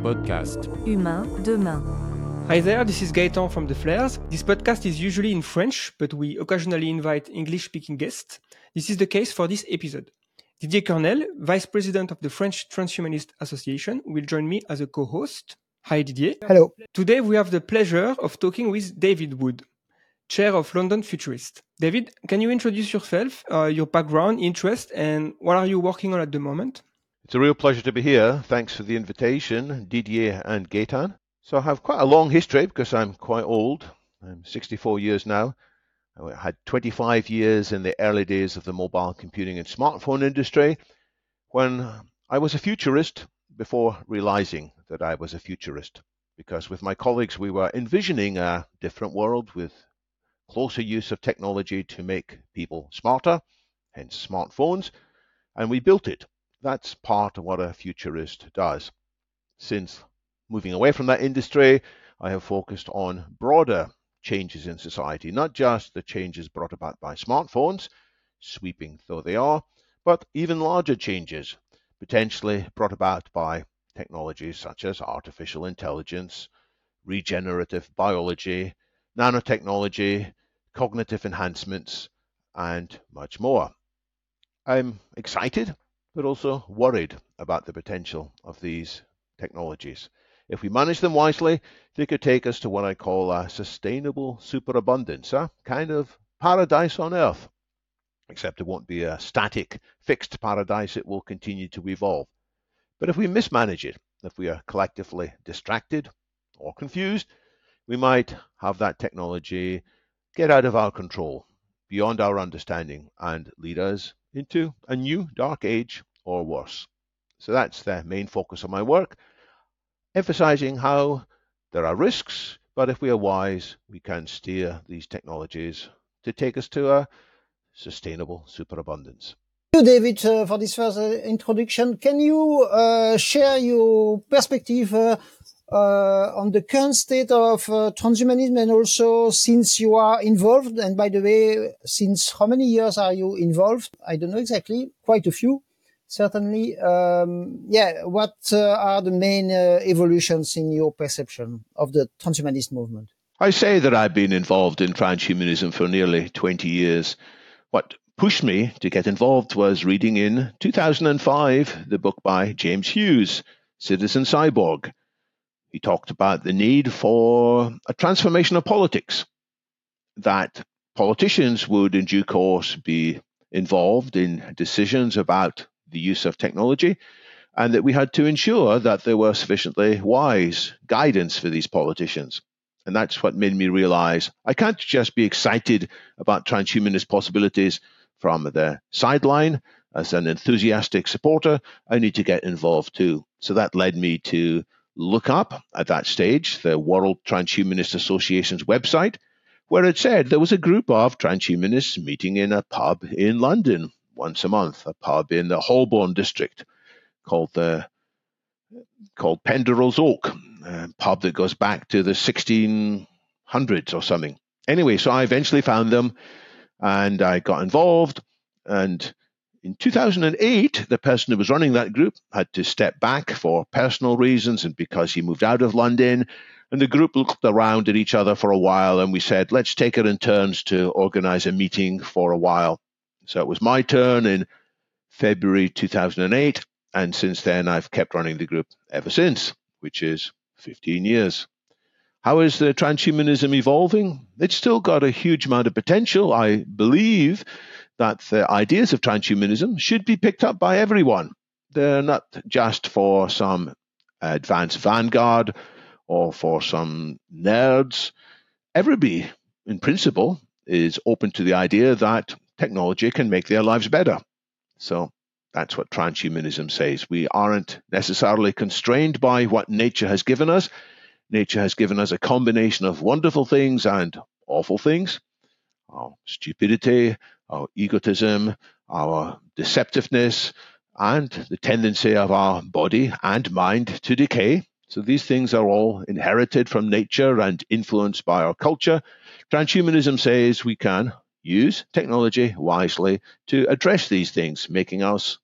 podcast. Humain demain. Hi there, this is Gaëtan from The Flares. This podcast is usually in French, but we occasionally invite English speaking guests. This is the case for this episode. Didier Coeurnelle, Vice President of the French Transhumanist Association, will join me as a co host. Hi, Didier. Hello. Today we have the pleasure of talking with David Wood, Chair of London Futurist. David, can you introduce yourself, uh, your background, interest, and what are you working on at the moment? It's a real pleasure to be here. Thanks for the invitation, Didier and Gaetan. So I have quite a long history because I'm quite old. I'm 64 years now. I had 25 years in the early days of the mobile computing and smartphone industry when I was a futurist before realizing that I was a futurist. Because with my colleagues, we were envisioning a different world with closer use of technology to make people smarter, hence smartphones, and we built it. That's part of what a futurist does. Since moving away from that industry, I have focused on broader changes in society, not just the changes brought about by smartphones, sweeping though they are, but even larger changes, potentially brought about by technologies such as artificial intelligence, regenerative biology, nanotechnology, cognitive enhancements, and much more. I'm excited, but also worried about the potential of these technologies. If we manage them wisely, they could take us to what I call a sustainable superabundance, a kind of paradise on Earth. Except it won't be a static, fixed paradise, it will continue to evolve. But if we mismanage it, if we are collectively distracted or confused, we might have that technology get out of our control, beyond our understanding, and lead us into a new dark age or worse. So that's the main focus of my work emphasizing how there are risks, but if we are wise, we can steer these technologies to take us to a sustainable superabundance. Thank you, David, uh, for this first introduction. Can you uh, share your perspective uh, uh, on the current state of uh, transhumanism and also since you are involved? And by the way, since how many years are you involved? I don't know exactly, quite a few certainly. Um, yeah, what uh, are the main uh, evolutions in your perception of the transhumanist movement? I say that I've been involved in transhumanism for nearly 20 years. What pushed me to get involved was reading in 2005 the book by James Hughes, Citizen Cyborg. He talked about the need for a transformation of politics, that politicians would in due course be involved in decisions about the use of technology, and that we had to ensure that there were sufficiently wise guidance for these politicians. And that's what made me realize I can't just be excited about transhumanist possibilities from the sideline as an enthusiastic supporter. I need to get involved too. So that led me to look up at that stage the World Transhumanist Association's website, where it said there was a group of transhumanists meeting in a pub in London once a month, a pub in the Holborn district called the called Penderel's Oak, a pub that goes back to the 1600s or something. Anyway, so I eventually found them and I got involved. And in 2008, the person who was running that group had to step back for personal reasons and because he moved out of London. And the group looked around at each other for a while and we said, let's take it in turns to organize a meeting for a while. So it was my turn in February 2008. And since then, I've kept running the group ever since, which is 15 years. How is the transhumanism evolving? It's still got a huge amount of potential. I believe that the ideas of transhumanism should be picked up by everyone. They're not just for some advanced vanguard or for some nerds. Everybody, in principle, is open to the idea that technology can make their lives better. So that's what transhumanism says. We aren't necessarily constrained by what nature has given us. Nature has given us a combination of wonderful things and awful things our stupidity, our egotism, our deceptiveness, and the tendency of our body and mind to decay. So these things are all inherited from nature and influenced by our culture. Transhumanism says we can use technology wisely to address these things, making us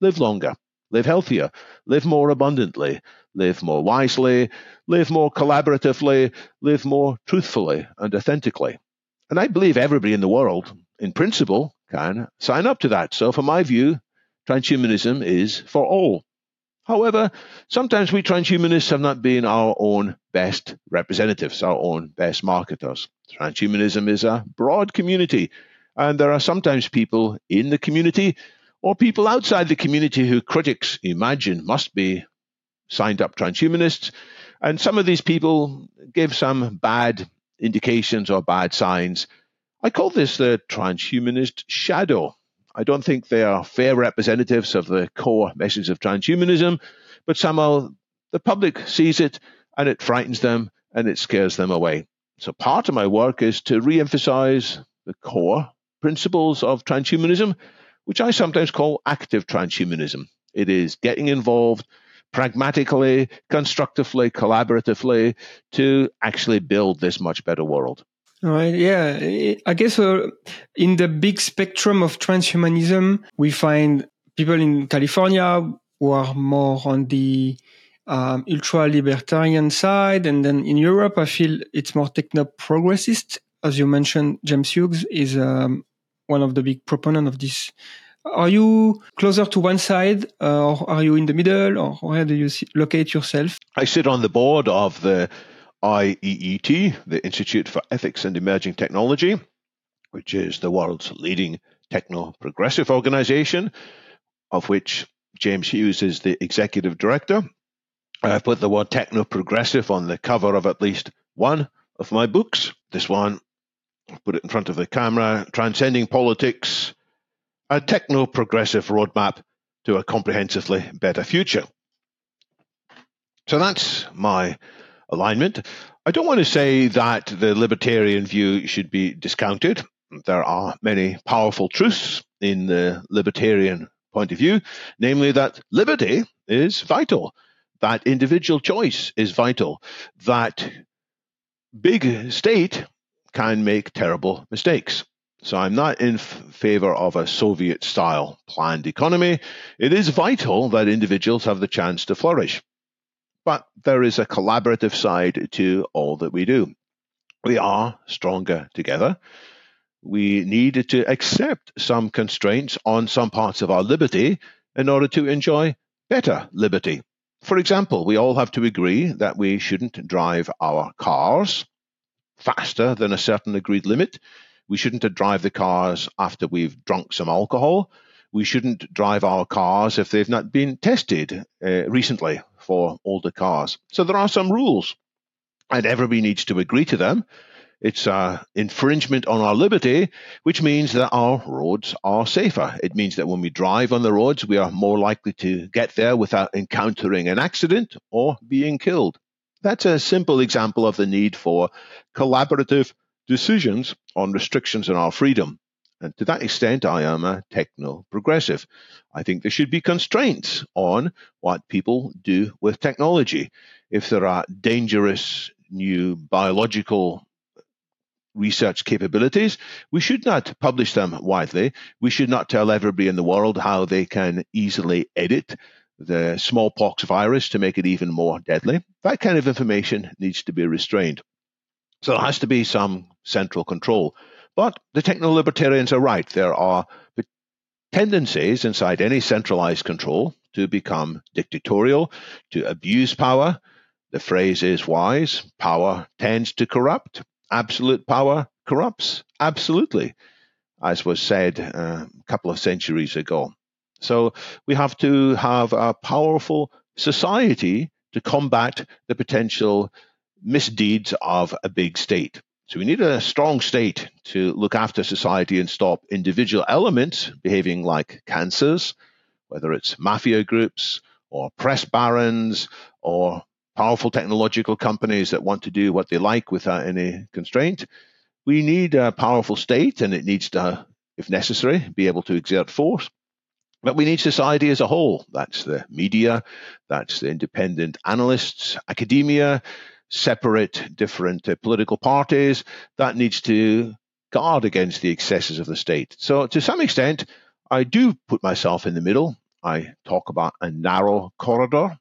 live longer, live healthier, live more abundantly, live more wisely, live more collaboratively, live more truthfully and authentically. And I believe everybody in the world, in principle, can sign up to that. So, from my view, transhumanism is for all. However, sometimes we transhumanists have not been our own best representatives, our own best marketers. Transhumanism is a broad community, and there are sometimes people in the community or people outside the community who critics imagine must be signed up transhumanists. And some of these people give some bad indications or bad signs. I call this the transhumanist shadow. I don't think they are fair representatives of the core message of transhumanism, but somehow the public sees it and it frightens them and it scares them away. So part of my work is to re-emphasize the core principles of transhumanism, which I sometimes call active transhumanism. It is getting involved pragmatically, constructively, collaboratively to actually build this much better world. Right. Yeah. I guess uh, in the big spectrum of transhumanism, we find people in California who are more on the um, ultra libertarian side. And then in Europe, I feel it's more techno progressist. As you mentioned, James Hughes is um, one of the big proponents of this are you closer to one side, uh, or are you in the middle, or where do you locate yourself? I sit on the board of the IEET, the Institute for Ethics and Emerging Technology, which is the world's leading techno progressive organization, of which James Hughes is the executive director. I've put the word techno progressive on the cover of at least one of my books. This one, I put it in front of the camera Transcending Politics a techno progressive roadmap to a comprehensively better future. So that's my alignment. I don't want to say that the libertarian view should be discounted. There are many powerful truths in the libertarian point of view, namely that liberty is vital, that individual choice is vital, that big state can make terrible mistakes. So I'm not in f- favor of a Soviet style planned economy. It is vital that individuals have the chance to flourish. But there is a collaborative side to all that we do. We are stronger together. We need to accept some constraints on some parts of our liberty in order to enjoy better liberty. For example, we all have to agree that we shouldn't drive our cars faster than a certain agreed limit we shouldn't drive the cars after we've drunk some alcohol. We shouldn't drive our cars if they've not been tested uh, recently for older cars. So there are some rules, and everybody needs to agree to them. It's an infringement on our liberty, which means that our roads are safer. It means that when we drive on the roads, we are more likely to get there without encountering an accident or being killed. That's a simple example of the need for collaborative decisions on restrictions on our freedom. And to that extent, I am a techno progressive. I think there should be constraints on what people do with technology. If there are dangerous new biological research capabilities, we should not publish them widely. We should not tell everybody in the world how they can easily edit the smallpox virus to make it even more deadly. That kind of information needs to be restrained. So there has to be some central control. But the techno libertarians are right. There are tendencies inside any centralized control to become dictatorial, to abuse power. The phrase is wise power tends to corrupt. Absolute power corrupts. Absolutely, as was said uh, a couple of centuries ago. So we have to have a powerful society to combat the potential misdeeds of a big state. So we need a strong state to look after society and stop individual elements behaving like cancers, whether it's mafia groups or press barons or powerful technological companies that want to do what they like without any constraint. We need a powerful state and it needs to, if necessary, be able to exert force. But we need society as a whole. That's the media, that's the independent analysts, academia, separate different uh, political parties. That needs to guard against the excesses of the state. So, to some extent, I do put myself in the middle. I talk about a narrow corridor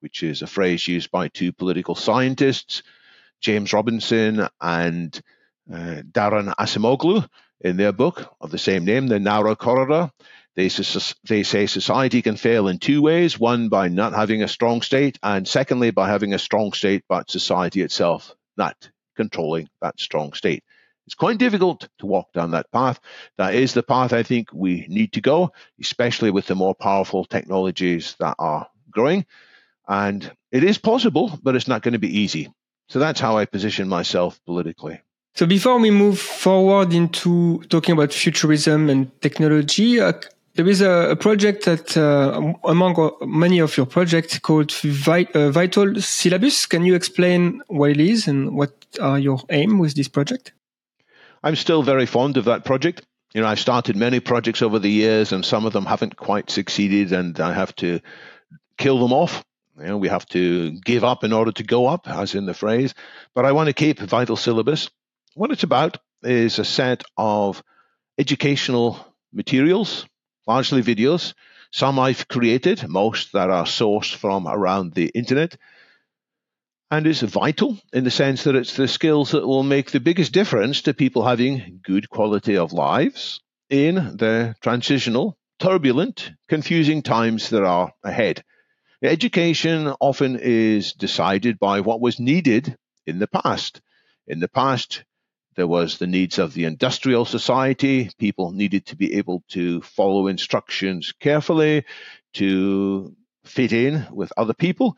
which is a phrase used by two political scientists, James Robinson and uh, Daron Acemoglu, in their book of the same name, The Narrow Corridor. They, they say society can fail in two ways one, by not having a strong state, and secondly, by having a strong state, but society itself not controlling that strong state. It's quite difficult to walk down that path. That is the path I think we need to go, especially with the more powerful technologies that are growing. And it is possible, but it's not going to be easy. So that's how I position myself politically. So before we move forward into talking about futurism and technology, uh, there is a, a project that uh, among many of your projects called uh, Vital Syllabus. Can you explain what it is and what are your aim with this project? I'm still very fond of that project. You know, I've started many projects over the years, and some of them haven't quite succeeded, and I have to kill them off. You know, we have to give up in order to go up, as in the phrase. But I want to keep Vital Syllabus. What it's about is a set of educational materials, largely videos. Some I've created, most that are sourced from around the internet. And it's vital in the sense that it's the skills that will make the biggest difference to people having good quality of lives in the transitional, turbulent, confusing times that are ahead. Education often is decided by what was needed in the past. In the past, there was the needs of the industrial society. People needed to be able to follow instructions carefully, to fit in with other people.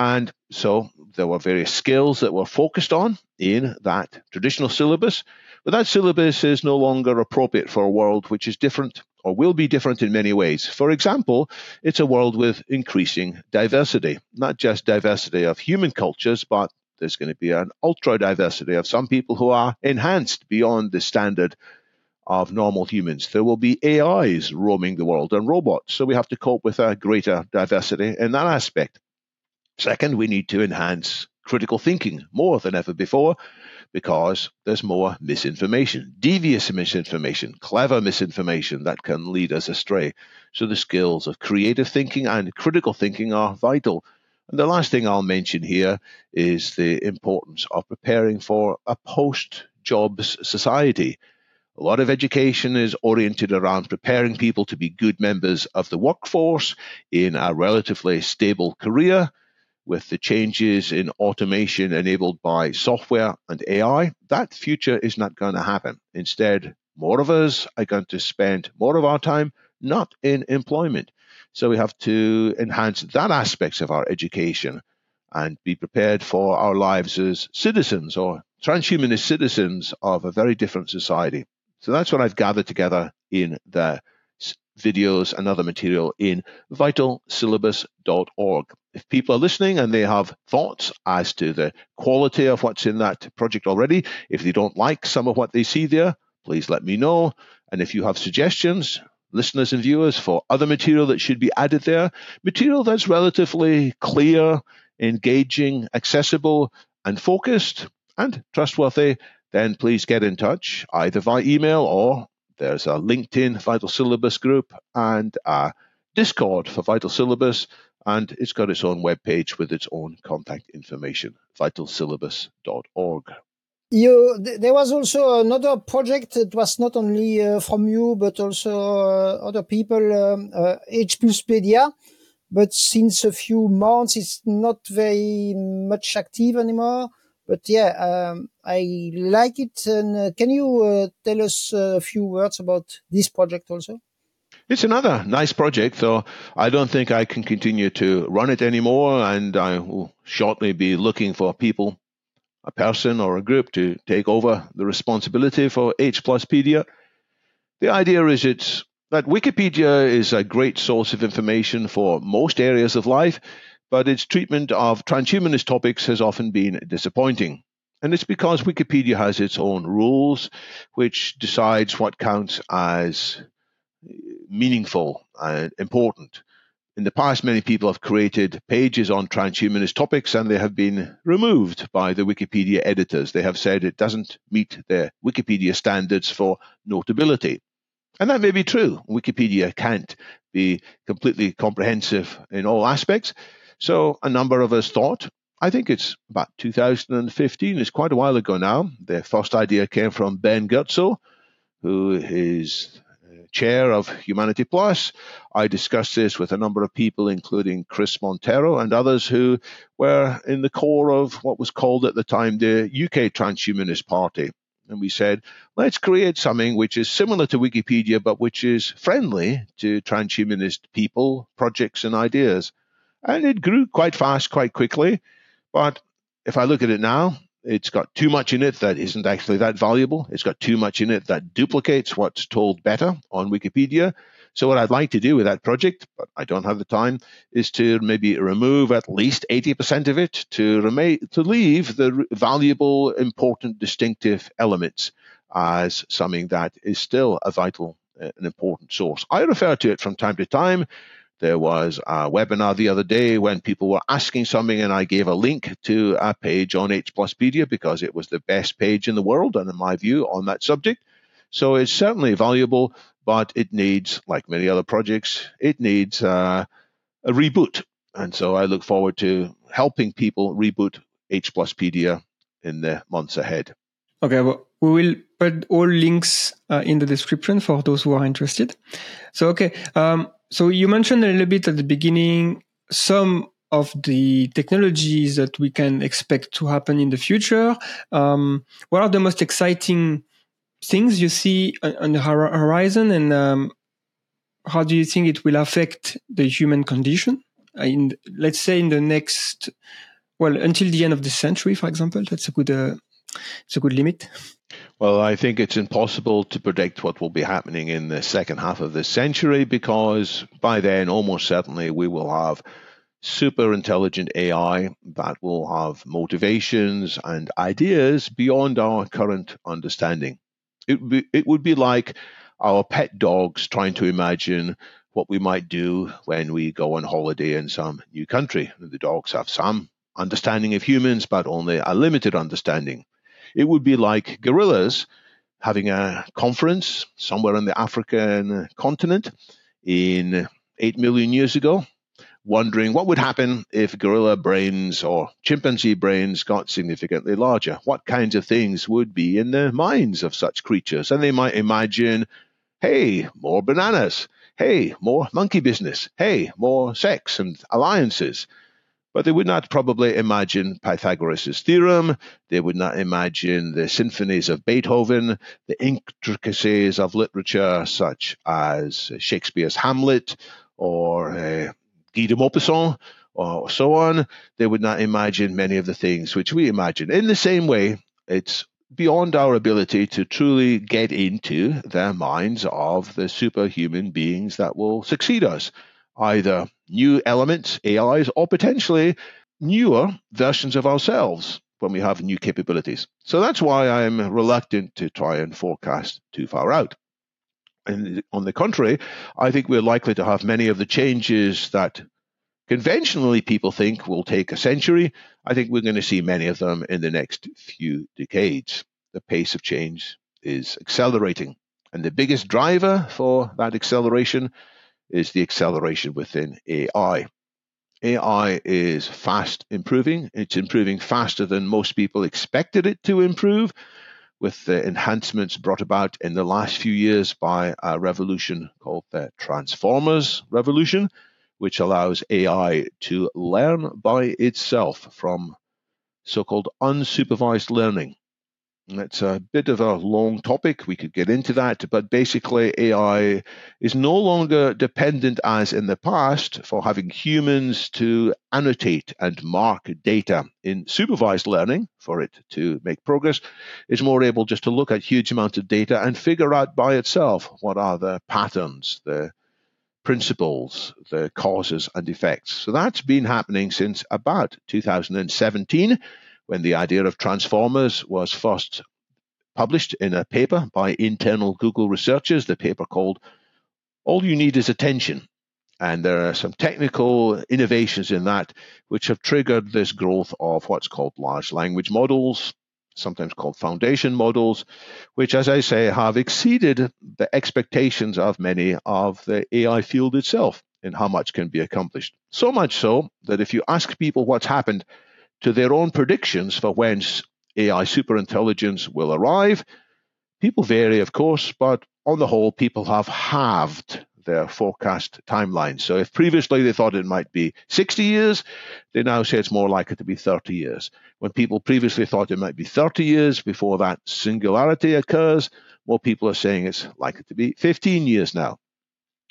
And so there were various skills that were focused on in that traditional syllabus. But that syllabus is no longer appropriate for a world which is different or will be different in many ways. For example, it's a world with increasing diversity, not just diversity of human cultures, but there's going to be an ultra diversity of some people who are enhanced beyond the standard of normal humans. There will be AIs roaming the world and robots, so we have to cope with a greater diversity in that aspect. Second, we need to enhance critical thinking more than ever before because there's more misinformation, devious misinformation, clever misinformation that can lead us astray. So the skills of creative thinking and critical thinking are vital. And the last thing I'll mention here is the importance of preparing for a post jobs society. A lot of education is oriented around preparing people to be good members of the workforce in a relatively stable career with the changes in automation enabled by software and AI, that future is not going to happen. Instead, more of us are going to spend more of our time not in employment. So we have to enhance that aspects of our education and be prepared for our lives as citizens or transhumanist citizens of a very different society. So that's what I've gathered together in the videos and other material in vitalsyllabus.org. If people are listening and they have thoughts as to the quality of what's in that project already, if they don't like some of what they see there, please let me know. And if you have suggestions, listeners and viewers, for other material that should be added there, material that's relatively clear, engaging, accessible, and focused and trustworthy, then please get in touch either via email or there's a LinkedIn Vital Syllabus group and a Discord for Vital Syllabus, and it's got its own webpage with its own contact information, vitalsyllabus.org. You, there was also another project that was not only uh, from you, but also uh, other people, um, uh, H Pluspedia. But since a few months, it's not very much active anymore. But yeah, um, I like it. And uh, can you uh, tell us a few words about this project also? It's another nice project, though I don't think I can continue to run it anymore. And I will shortly be looking for people, a person or a group to take over the responsibility for H Pluspedia. The idea is it's that Wikipedia is a great source of information for most areas of life, but its treatment of transhumanist topics has often been disappointing. And it's because Wikipedia has its own rules, which decides what counts as meaningful and important. In the past, many people have created pages on transhumanist topics and they have been removed by the Wikipedia editors. They have said it doesn't meet the Wikipedia standards for notability. And that may be true. Wikipedia can't be completely comprehensive in all aspects. So a number of us thought, I think it's about 2015, it's quite a while ago now. The first idea came from Ben Goertzel, who is chair of Humanity Plus. I discussed this with a number of people, including Chris Monteiro and others who were in the core of what was called at the time the UK Transhumanist Party. And we said, let's create something which is similar to Wikipedia, but which is friendly to transhumanist people, projects, and ideas. And it grew quite fast, quite quickly. But if I look at it now, it's got too much in it that isn't actually that valuable. It's got too much in it that duplicates what's told better on Wikipedia. So what I'd like to do with that project, but I don't have the time, is to maybe remove at least 80% of it to remain to leave the valuable, important, distinctive elements as something that is still a vital uh, an important source. I refer to it from time to time there was a webinar the other day when people were asking something, and I gave a link to a page on H Pluspedia because it was the best page in the world, and in my view, on that subject. So it's certainly valuable, but it needs, like many other projects, it needs uh, a reboot. And so I look forward to helping people reboot H Pluspedia in the months ahead. Okay, well, we will put all links uh, in the description for those who are interested. So, okay, um, so you mentioned a little bit at the beginning some of the technologies that we can expect to happen in the future. Um, what are the most exciting things you see on the horizon, and um, how do you think it will affect the human condition? In let's say in the next, well, until the end of the century, for example, that's a good, uh, it's a good limit. Well, I think it's impossible to predict what will be happening in the second half of this century because by then, almost certainly, we will have super intelligent AI that will have motivations and ideas beyond our current understanding. It would be, it would be like our pet dogs trying to imagine what we might do when we go on holiday in some new country. The dogs have some understanding of humans, but only a limited understanding. It would be like gorillas having a conference somewhere on the African continent in 8 million years ago, wondering what would happen if gorilla brains or chimpanzee brains got significantly larger. What kinds of things would be in the minds of such creatures? And they might imagine, hey, more bananas. Hey, more monkey business. Hey, more sex and alliances. But they would not probably imagine Pythagoras' theorem. They would not imagine the symphonies of Beethoven, the intricacies of literature such as Shakespeare's Hamlet or uh, Guy de Maupassant or so on. They would not imagine many of the things which we imagine. In the same way, it's beyond our ability to truly get into the minds of the superhuman beings that will succeed us either new elements, AIs, or potentially newer versions of ourselves when we have new capabilities. So that's why I'm reluctant to try and forecast too far out. And on the contrary, I think we're likely to have many of the changes that conventionally people think will take a century. I think we're going to see many of them in the next few decades. The pace of change is accelerating. And the biggest driver for that acceleration is the acceleration within AI. AI is fast improving. It's improving faster than most people expected it to improve, with the enhancements brought about in the last few years by a revolution called the Transformers Revolution, which allows AI to learn by itself from so called unsupervised learning. It's a bit of a long topic. We could get into that, but basically, AI is no longer dependent, as in the past, for having humans to annotate and mark data. In supervised learning, for it to make progress, is more able just to look at huge amounts of data and figure out by itself what are the patterns, the principles, the causes and effects. So that's been happening since about 2017 when the idea of transformers was first published in a paper by internal Google researchers, the paper called All You Need Is Attention. And there are some technical innovations in that which have triggered this growth of what's called large language models, sometimes called foundation models, which, as I say, have exceeded the expectations of many of the AI field itself. in how much can be accomplished. So much so that if you ask people what's happened to their own predictions for whence AI superintelligence will arrive, people vary, of course, but on the whole, people have halved their forecast timeline. So if previously they thought it might be 60 years, they now say it's more likely to be 30 years. When people previously thought it might be 30 years before that singularity occurs, more people are saying it's likely to be 15 years now.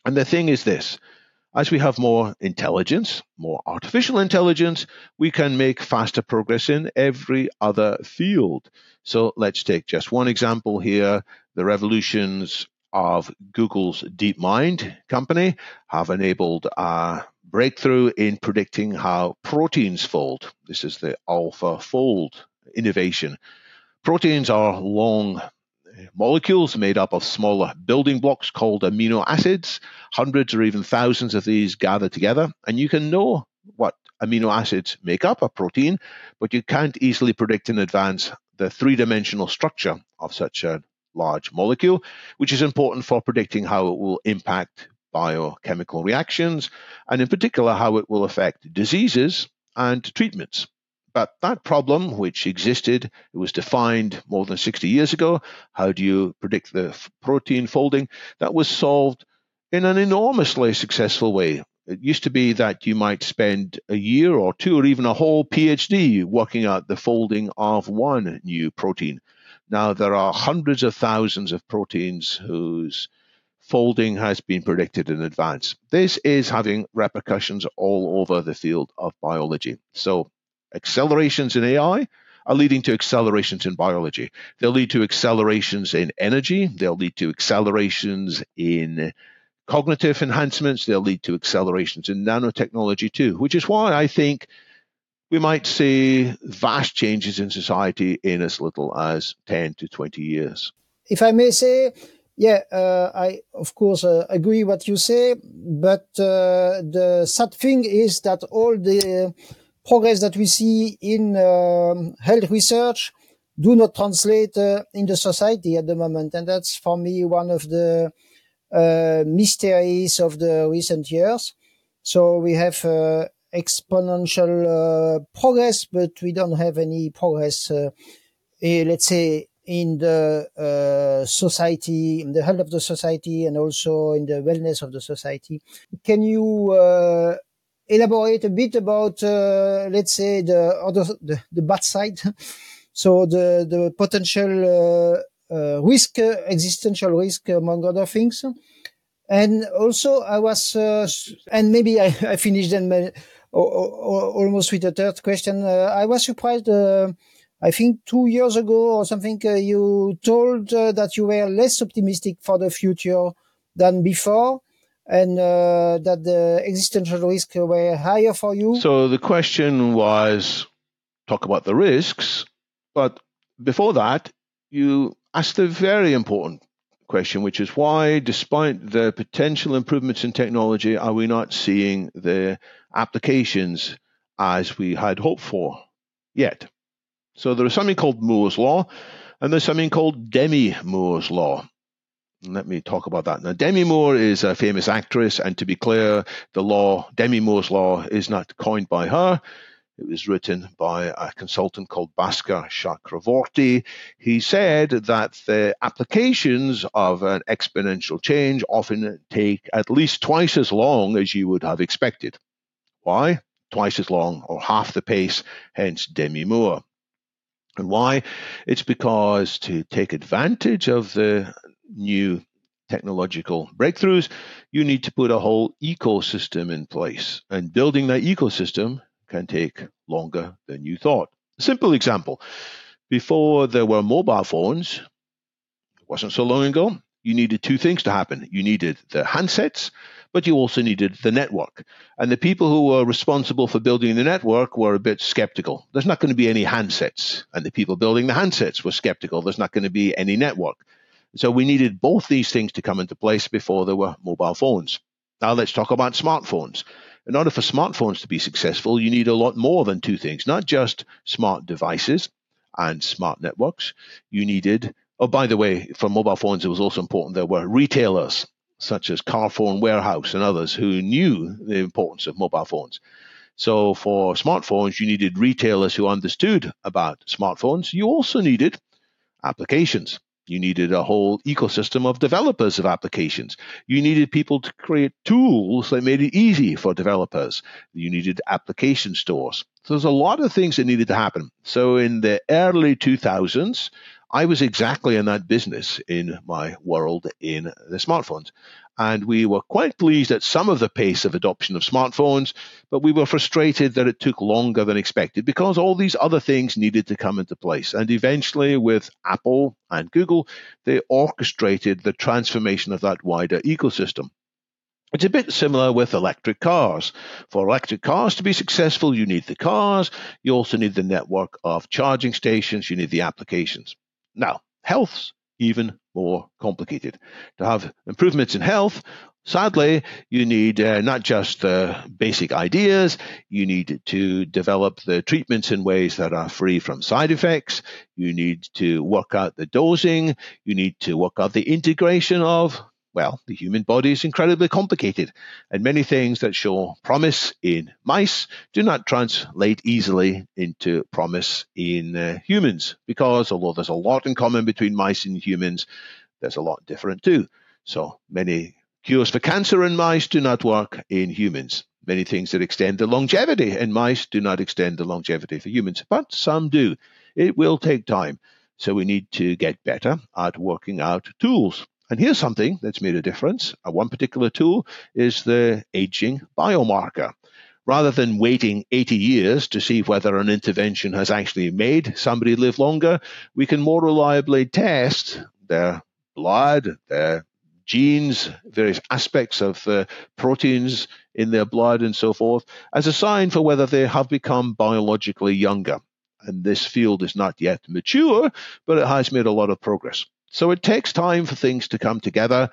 And the thing is this as we have more intelligence, more artificial intelligence, we can make faster progress in every other field. So let's take just one example here. The revolutions of Google's DeepMind company have enabled a breakthrough in predicting how proteins fold. This is the AlphaFold innovation. Proteins are long molecules made up of smaller building blocks called amino acids. Hundreds or even thousands of these gather together, and you can know what amino acids make up a protein, but you can't easily predict in advance the three dimensional structure of such a large molecule, which is important for predicting how it will impact biochemical reactions, and in particular, how it will affect diseases and treatments. But that problem, which existed, it was defined more than 60 years ago. How do you predict the protein folding? That was solved in an enormously successful way. It used to be that you might spend a year or two or even a whole PhD working out the folding of one new protein. Now, there are hundreds of thousands of proteins whose folding has been predicted in advance. This is having repercussions all over the field of biology. So, accelerations in AI are leading to accelerations in biology. They'll lead to accelerations in energy, they'll lead to accelerations in cognitive enhancements, they'll lead to accelerations in nanotechnology too, which is why I think we might see vast changes in society in as little as 10 to 20 years. If I may say, yeah, uh, I of course uh, agree what you say, but uh, the sad thing is that all the progress that we see in um, health research do not translate uh, in the society at the moment, and that's for me one of the uh, mysteries of the recent years. So we have uh, exponential uh, progress, but we don't have any progress, uh, eh, let's say, in the uh, society, in the health of the society, and also in the wellness of the society. Can you elaborate a bit about, uh, let's say, the other, the, the bad side? so the the potential uh, risk, existential risk, among other things. And also, I was, and maybe I, I finished then almost with the third question. Uh, I was surprised. Uh, I think two years ago or something, uh, you told that you were less optimistic for the future than before and uh, that the existential risks were higher for you? So the question was talk about the risks, but before that, you asked a very important question, which is why, despite the potential improvements in technology, are we not seeing the applications as we had hoped for yet? So there is something called Moore's Law, and there's something called Demi Moore's Law. Let me talk about that. Now, Demi Moore is a famous actress, and to be clear, the law, Demi Moore's Law, is not coined by her. It was written by a consultant called Bhaskar Chakravorti. He said that the applications of an exponential change often take at least twice as long as you would have expected. Why? Twice as long or half the pace, hence Demi Moore. And why? It's because to take advantage of the new technological breakthroughs, you need to put a whole ecosystem in place. And building that ecosystem can take longer than you thought. Simple example before there were mobile phones, it wasn't so long ago, you needed two things to happen. You needed the handsets, but you also needed the network. And the people who were responsible for building the network were a bit skeptical. There's not going to be any handsets. And the people building the handsets were skeptical. There's not going to be any network. So we needed both these things to come into place before there were mobile phones. Now let's talk about smartphones in order for smartphones to be successful, you need a lot more than two things, not just smart devices and smart networks. You needed, oh, by the way, for mobile phones, it was also important there were retailers. such as Carphone Warehouse and others, who knew the importance of mobile phones. So for smartphones, you needed retailers who understood about smartphones. You also needed applications. You needed a whole ecosystem of developers of applications. You needed people to create tools that made it easy for developers. You needed application stores. So there's a lot of things that needed to happen. So in the early 2000s, I was exactly in that business in my world in the smartphones. And we were quite pleased at some of the pace of adoption of smartphones, but we were frustrated that it took longer than expected because all these other things needed to come into place. And eventually, with Apple and Google, they orchestrated the transformation of that wider ecosystem. It's a bit similar with electric cars. For electric cars to be successful, you need the cars, you also need the network of charging stations, you need the applications. Now, health's even more complicated. To have improvements in health, sadly, you need uh, not just uh, basic ideas, you need to develop the treatments in ways that are free from side effects, you need to work out the dosing, you need to work out the integration of well, the human body is incredibly complicated, and many things that show promise in mice do not translate easily into promise in uh, humans, because although there's a lot in common between mice and humans, there's a lot different too. So many cures for cancer in mice do not work in humans. Many things that extend the longevity in mice do not extend the longevity for humans, but some do. It will take time. So we need to get better at working out tools and here's something that's made a difference. Uh, one particular tool is the aging biomarker. Rather than waiting 80 years to see whether an intervention has actually made somebody live longer, we can more reliably test their blood, their genes, various aspects of the proteins in their blood, and so forth, as a sign for whether they have become biologically younger. And this field is not yet mature, but it has made a lot of progress. So it takes time for things to come together,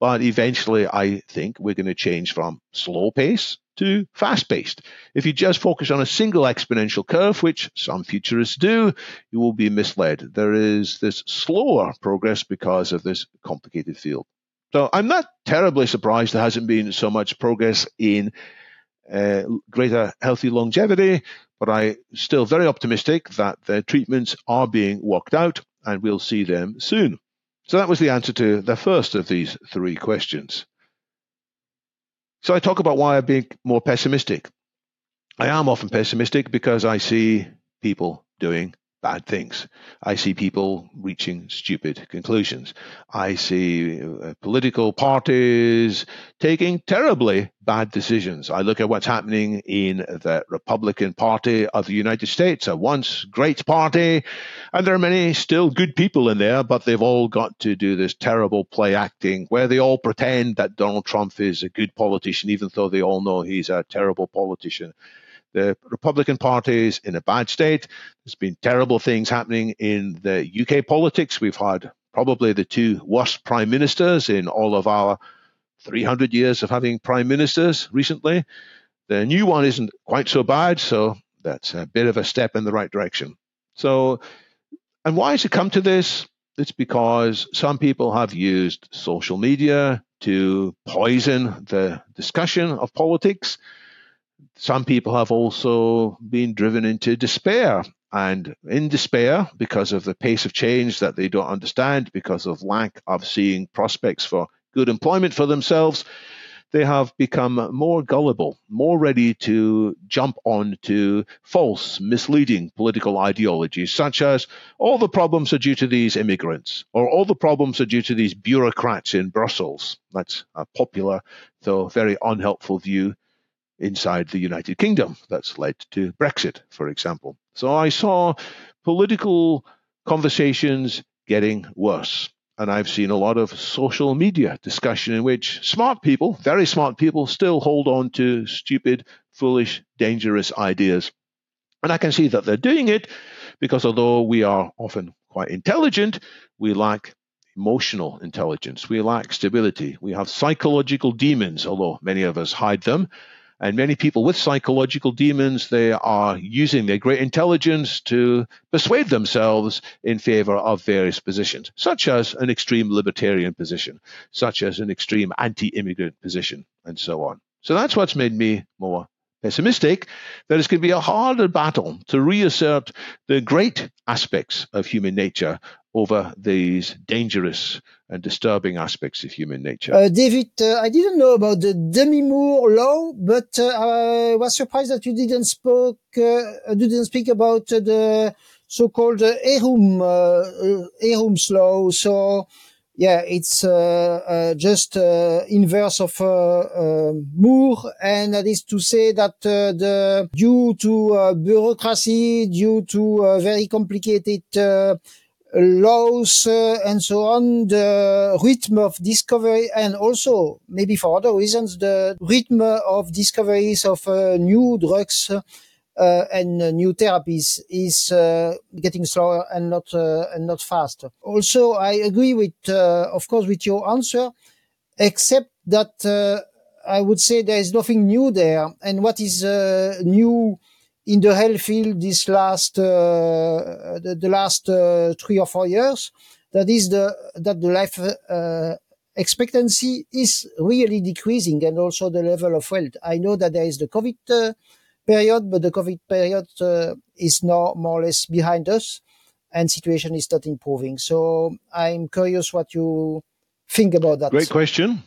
but eventually I think we're going to change from slow pace to fast paced. If you just focus on a single exponential curve, which some futurists do, you will be misled. There is this slower progress because of this complicated field. So I'm not terribly surprised there hasn't been so much progress in uh, greater healthy longevity, but I'm still very optimistic that the treatments are being worked out and we'll see them soon. So that was the answer to the first of these three questions. So I talk about why I'm being more pessimistic. I am often pessimistic because I see people doing bad things. I see people reaching stupid conclusions. I see uh, political parties taking terribly bad decisions. I look at what's happening in the Republican Party of the United States, a once great party, and there are many still good people in there, but they've all got to do this terrible play acting where they all pretend that Donald Trump is a good politician, even though they all know he's a terrible politician. The Republican Party is in a bad state. There's been terrible things happening in the UK politics. We've had probably the two worst prime ministers in all of our 300 years of having prime ministers recently. The new one isn't quite so bad, so that's a bit of a step in the right direction. So, and why has it come to this? It's because some people have used social media to poison the discussion of politics some people have also been driven into despair. And in despair, because of the pace of change that they don't understand, because of lack of seeing prospects for good employment for themselves, they have become more gullible, more ready to jump on to false, misleading political ideologies, such as all the problems are due to these immigrants, or all the problems are due to these bureaucrats in Brussels. That's a popular, though very unhelpful view inside the United Kingdom. That's led to Brexit, for example. So I saw political conversations getting worse. And I've seen a lot of social media discussion in which smart people, very smart people, still hold on to stupid, foolish, dangerous ideas. And I can see that they're doing it because although we are often quite intelligent, we lack emotional intelligence. We lack stability. We have psychological demons, although many of us hide them And many people with psychological demons, they are using their great intelligence to persuade themselves in favor of various positions, such as an extreme libertarian position, such as an extreme anti immigrant position, and so on. So that's what's made me more pessimistic that it's going to be a harder battle to reassert the great aspects of human nature over these dangerous and disturbing aspects of human nature. Uh, David, uh, I didn't know about the Demi-Moore law, but uh, I was surprised that you didn't spoke uh, didn't speak about the so-called Eroom uh, law. So yeah, it's uh, uh, just uh, inverse of Moore, and that is to say that the due to bureaucracy, due to very complicated laws uh, and so on, the rhythm of discovery and also maybe for other reasons, the rhythm of discoveries of uh, new drugs uh, and uh, new therapies is uh, getting slower and not and not faster. Also, I agree with, of course, with your answer, except that I would say there is nothing new there. And what is new in the health field this last the, the, last three or four years? That is the that the life expectancy is really decreasing and also the level of wealth. I know that there is the COVID uh, period, but the COVID period uh, is now more or less behind us and situation is not improving. So I'm curious what you think about that. Great question.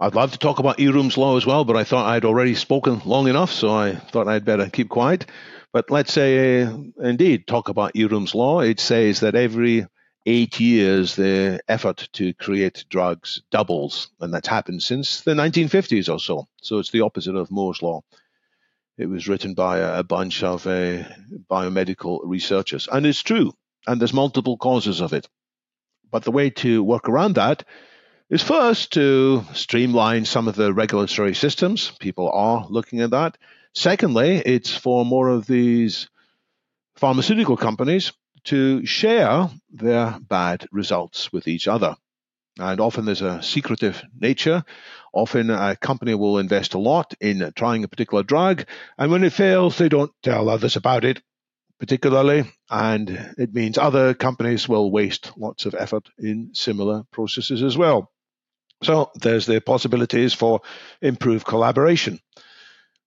I'd love to talk about Eroom's law as well, but I thought I'd already spoken long enough, so I thought I'd better keep quiet. But let's say, uh, indeed, talk about Eroom's law. It says that every eight years, the effort to create drugs doubles, and that's happened since the 1950s or so. So it's the opposite of Moore's law. It was written by a, bunch of uh, biomedical researchers. And it's true. And there's multiple causes of it. But the way to work around that is first to streamline some of the regulatory systems. People are looking at that. Secondly, it's for more of these pharmaceutical companies to share their bad results with each other. And often there's a secretive nature. Often a company will invest a lot in trying a particular drug, and when it fails, they don't tell others about it, particularly. And it means other companies will waste lots of effort in similar processes as well. So there's the possibilities for improved collaboration.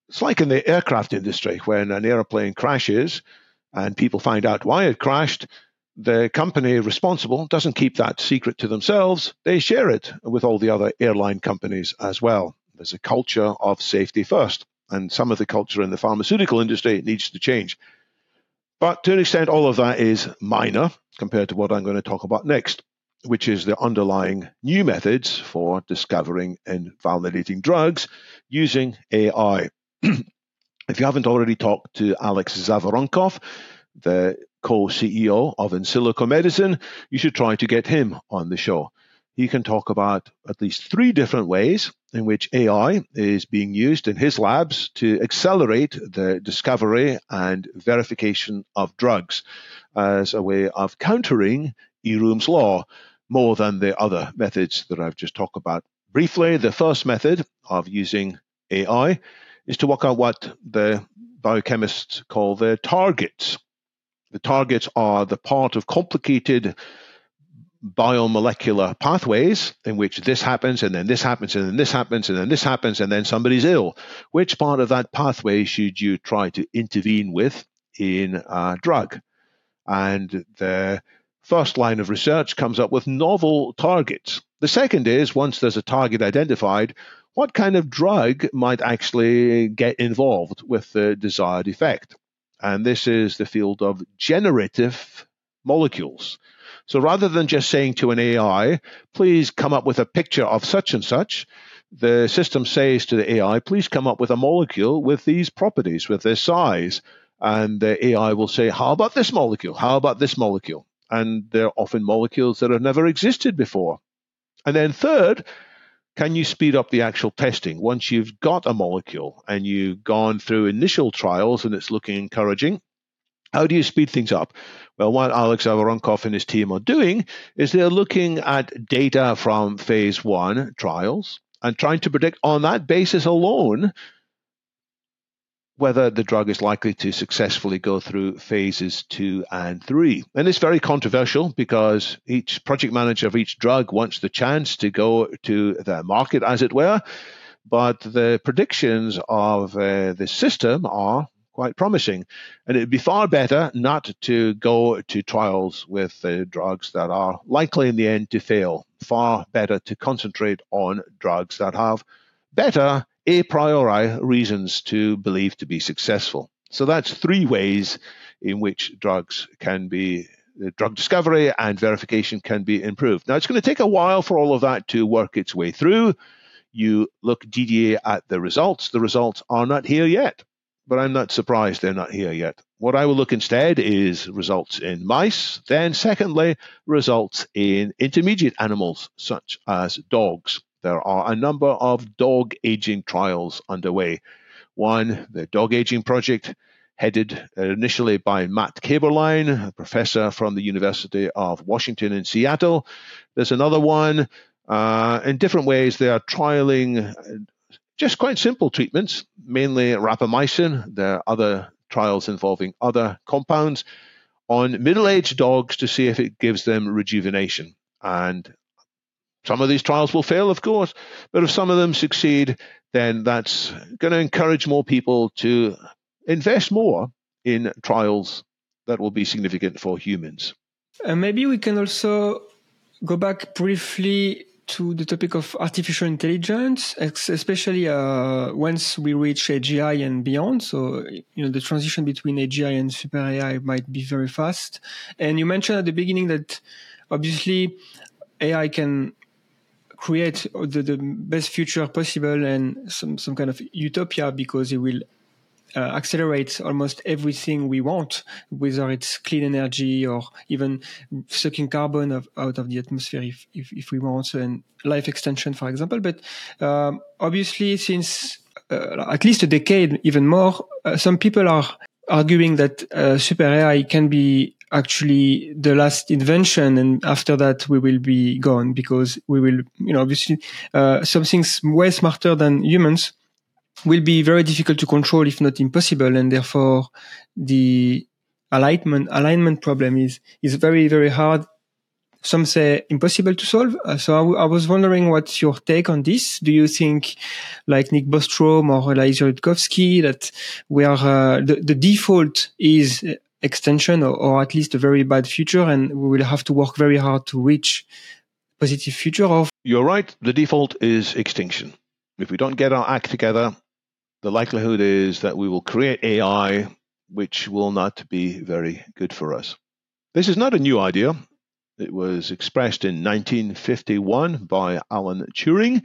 It's like in the aircraft industry when an airplane crashes and people find out why it crashed the company responsible doesn't keep that secret to themselves. They share it with all the other airline companies as well. There's a culture of safety first, and some of the culture in the pharmaceutical industry needs to change. But to an extent, all of that is minor compared to what I'm going to talk about next, which is the underlying new methods for discovering and validating drugs using AI. if you haven't already talked to Alex Zhavoronkov, the co-CEO of Insilico Medicine, you should try to get him on the show. He can talk about at least three different ways in which AI is being used in his labs to accelerate the discovery and verification of drugs as a way of countering Eroom's law more than the other methods that I've just talked about. Briefly, the first method of using AI is to work out what the biochemists call their targets. The targets are the part of complicated biomolecular pathways in which this happens and then this happens and then this happens and then this happens and then somebody's ill. Which part of that pathway should you try to intervene with in a drug? And the first line of research comes up with novel targets. The second is once there's a target identified, what kind of drug might actually get involved with the desired effect? and this is the field of generative molecules. So rather than just saying to an AI, please come up with a picture of such and such, the system says to the AI, please come up with a molecule with these properties, with this size. And the AI will say, how about this molecule? How about this molecule? And they're often molecules that have never existed before. And then third, can you speed up the actual testing once you've got a molecule and you've gone through initial trials and it's looking encouraging? How do you speed things up? Well, what Alex Zhavoronkov and his team are doing is they're looking at data from phase one trials and trying to predict on that basis alone whether the drug is likely to successfully go through phases two and three. And it's very controversial because each project manager of each drug wants the chance to go to the market, as it were. But the predictions of uh, the system are quite promising. And it would be far better not to go to trials with uh, drugs that are likely in the end to fail. Far better to concentrate on drugs that have better a priori reasons to believe to be successful. So that's three ways in which drugs can be uh, drug discovery and verification can be improved. Now it's going to take a while for all of that to work its way through. You look DDA at the results. The results are not here yet but I'm not surprised they're not here yet. What I will look instead is results in mice, then, secondly, results in intermediate animals such as dogs. There are a number of dog aging trials underway. One, the Dog Aging Project, headed initially by Matt Kaeberlein, a professor from the University of Washington in Seattle. There's another one. Uh, in different ways, they are trialing just quite simple treatments, mainly rapamycin. There are other trials involving other compounds on middle aged dogs to see if it gives them rejuvenation. And some of these trials will fail, of course, but if some of them succeed, then that's going to encourage more people to invest more in trials that will be significant for humans. Uh, maybe we can also go back briefly to the topic of artificial intelligence, especially uh, once we reach AGI and beyond. So, you know, the transition between AGI and super AI might be very fast. And you mentioned at the beginning that obviously AI can create the, the best future possible and some, some kind of utopia because it will uh, almost everything we want, whether it's clean energy or even sucking carbon of, out of the atmosphere if, if, if, we want, and life extension, for example. But um, obviously, since uh, at least a decade, even more, uh, some people are arguing that uh, super AI can be actually the last invention and after that we will be gone because we will you know obviously uh, something's way smarter than humans will be very difficult to control, if not impossible, and therefore the alignment alignment problem is is very very hard. Some say impossible to solve. Uh, so I, w- I was wondering what's your take on this. Do you think, like Nick Bostrom or Eliezer Yudkowsky, that we are uh, the, the default is extension or, or at least a very bad future, and we will have to work very hard to reach positive future? Of you're right. The default is extinction. If we don't get our act together, the likelihood is that we will create AI which will not be very good for us. This is not a new idea. It was expressed in 1951 by Alan Turing,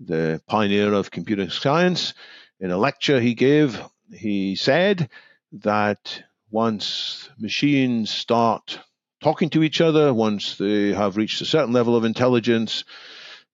the pioneer of computer science. In a lecture he gave, he said that once machines start talking to each other, once they have reached a certain level of intelligence,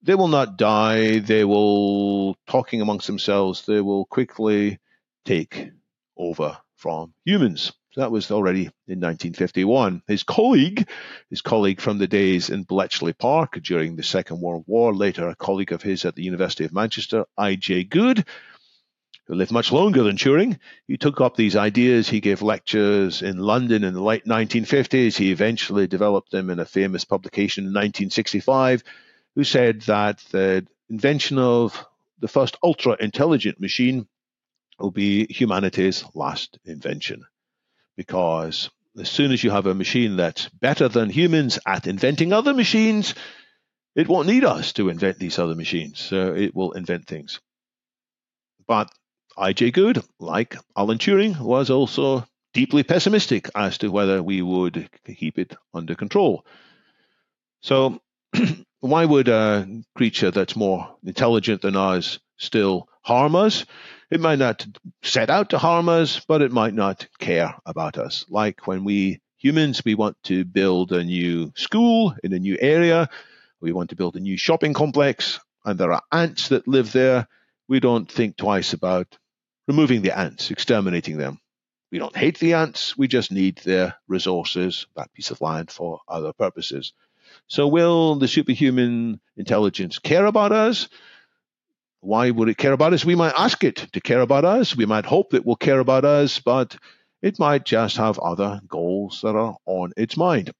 they will not die. They will, talking amongst themselves, they will quickly take over from humans. So that was already in 1951. His colleague, his colleague from the days in Bletchley Park during the Second World War, later a colleague of his at the University of Manchester, I.J. Good, who lived much longer than Turing. He took up these ideas. He gave lectures in London in the late 1950s. He eventually developed them in a famous publication in 1965 who said that the invention of the first ultra intelligent machine will be humanity's last invention. Because as soon as you have a machine that's better than humans at inventing other machines, it won't need us to invent these other machines. So it will invent things. But I.J. Good, like Alan Turing, was also deeply pessimistic as to whether we would keep it under control. So why would a creature that's more intelligent than us still harm us? It might not set out to harm us, but it might not care about us. Like when we humans, we want to build a new school in a new area, we want to build a new shopping complex, and there are ants that live there. We don't think twice about removing the ants, exterminating them. We don't hate the ants, we just need their resources, that piece of land, for other purposes. So, will the superhuman intelligence care about us? Why would it care about us? We might ask it to care about us. We might hope it will care about us, but it might just have other goals that are on its mind.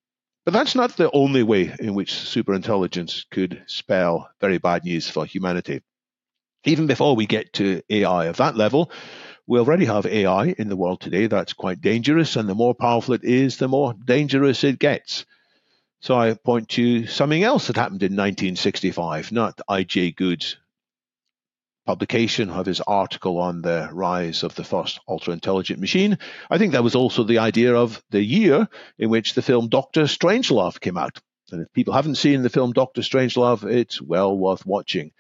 But that's not the only way in which superintelligence could spell very bad news for humanity. Even before we get to AI of that level, we already have AI in the world today that's quite dangerous, and the more powerful it is, the more dangerous it gets. So I point to something else that happened in 1965, not I.J. Good's publication of his article on the rise of the first ultra intelligent machine. I think that was also the idea of the year in which the film Doctor Strangelove came out. And if people haven't seen the film Doctor Strangelove, it's well worth watching.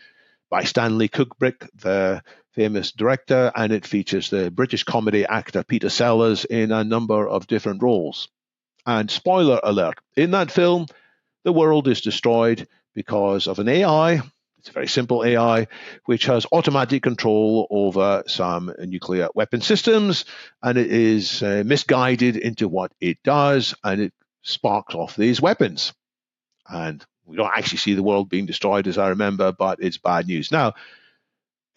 By Stanley Kubrick, the famous director, and it features the British comedy actor Peter Sellers in a number of different roles. And spoiler alert, in that film, the world is destroyed because of an AI it's a very simple AI which has automatic control over some nuclear weapon systems, and it is uh, misguided into what it does, and it sparks off these weapons. And we don't actually see the world being destroyed, as I remember, but it's bad news. Now,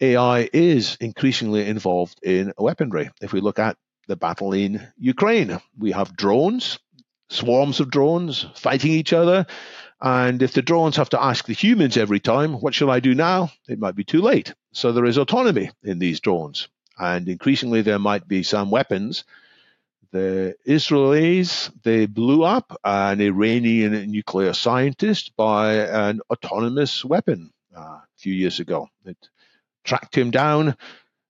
AI is increasingly involved in weaponry. If we look at the battle in Ukraine, we have drones, swarms of drones fighting each other. And if the drones have to ask the humans every time, what shall I do now? It might be too late. So there is autonomy in these drones. And increasingly, there might be some weapons. The Israelis, they blew up an Iranian nuclear scientist by an autonomous weapon uh, a few years ago. It tracked him down,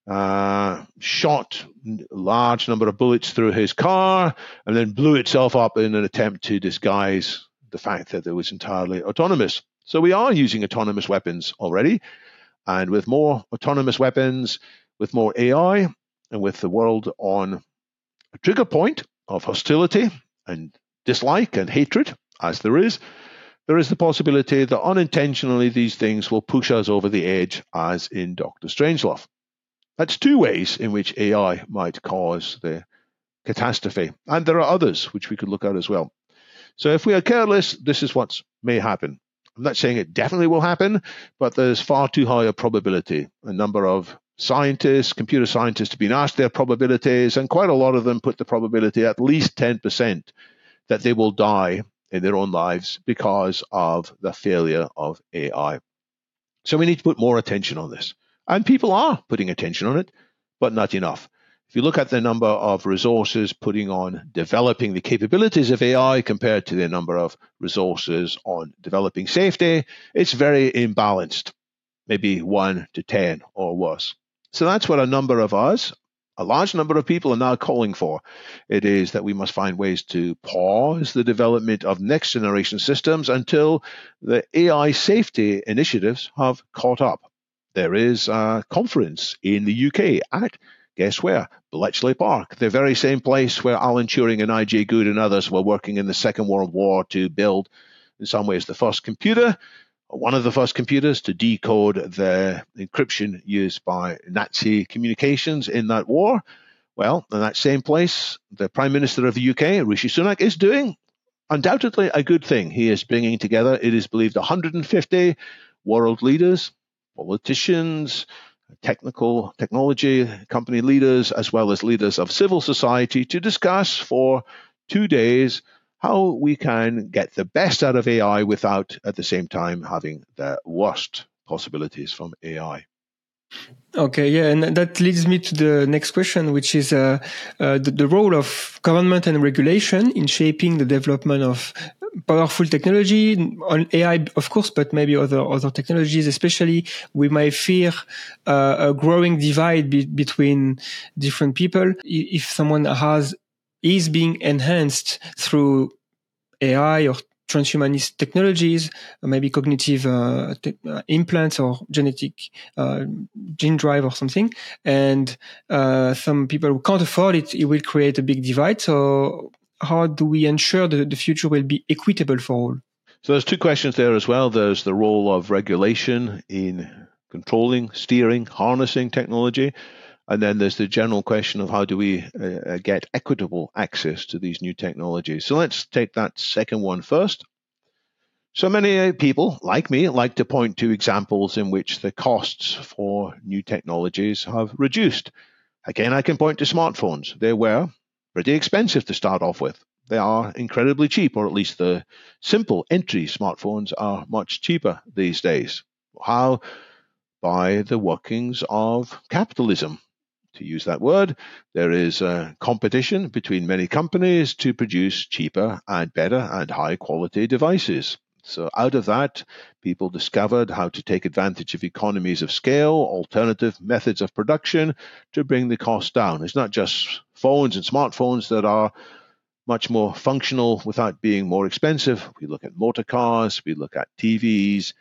uh, shot a large number of bullets through his car, and then blew itself up in an attempt to disguise the fact that it was entirely autonomous. So we are using autonomous weapons already. And with more autonomous weapons, with more AI, and with the world on a trigger point of hostility and dislike and hatred, as there is, there is the possibility that unintentionally these things will push us over the edge, as in Doctor Strangelove. That's two ways in which AI might cause the catastrophe. And there are others which we could look at as well. So if we are careless, this is what may happen. I'm not saying it definitely will happen, but there's far too high a probability. A number of scientists, computer scientists, have been asked their probabilities, and quite a lot of them put the probability at least 10% that they will die in their own lives because of the failure of AI. So we need to put more attention on this. And people are putting attention on it, but not enough. If you look at the number of resources putting on developing the capabilities of AI compared to the number of resources on developing safety, it's very imbalanced, maybe 1 to 10 or worse. So that's what a number of us, a large number of people are now calling for. It is that we must find ways to pause the development of next generation systems until the AI safety initiatives have caught up. There is a conference in the UK at guess where? Bletchley Park, the very same place where Alan Turing and I.J. Good and others were working in the Second World War to build, in some ways, the first computer, one of the first computers to decode the encryption used by Nazi communications in that war. Well, in that same place, the Prime Minister of the UK, Rishi Sunak, is doing undoubtedly a good thing. He is bringing together, it is believed, 150 world leaders, politicians, technical technology company leaders as well as leaders of civil society to discuss for two days how we can get the best out of AI without at the same time having the worst possibilities from AI. Okay, yeah, and that leads me to the next question, which is uh, uh, the, the, role of government and regulation in shaping the development of powerful technology on AI, of course, but maybe other other technologies. Especially, we might fear uh, a growing divide be- between different people. If someone has is being enhanced through AI or transhumanist technologies, maybe cognitive uh, te- uh, implants or genetic uh, gene drive or something, and uh, some people who can't afford it, it will create a big divide. So how do we ensure that the future will be equitable for all? So there's two questions there as well. There's the role of regulation in controlling, steering, harnessing technology. And then there's the general question of how do we uh, uh get equitable access to these new technologies. So let's take that second one first. So many people, like me, like to point to examples in which the costs for new technologies have reduced. Again, I can point to smartphones. They were pretty expensive to start off with. They are incredibly cheap, or at least the simple entry smartphones are much cheaper these days. How? By the workings of capitalism. To use that word, there is a competition between many companies to produce cheaper and better and high quality devices. So out of that, people discovered how to take advantage of economies of scale, alternative methods of production to bring the cost down. It's not just phones and smartphones that are much more functional without being more expensive. We look at motor cars, we look at TVs,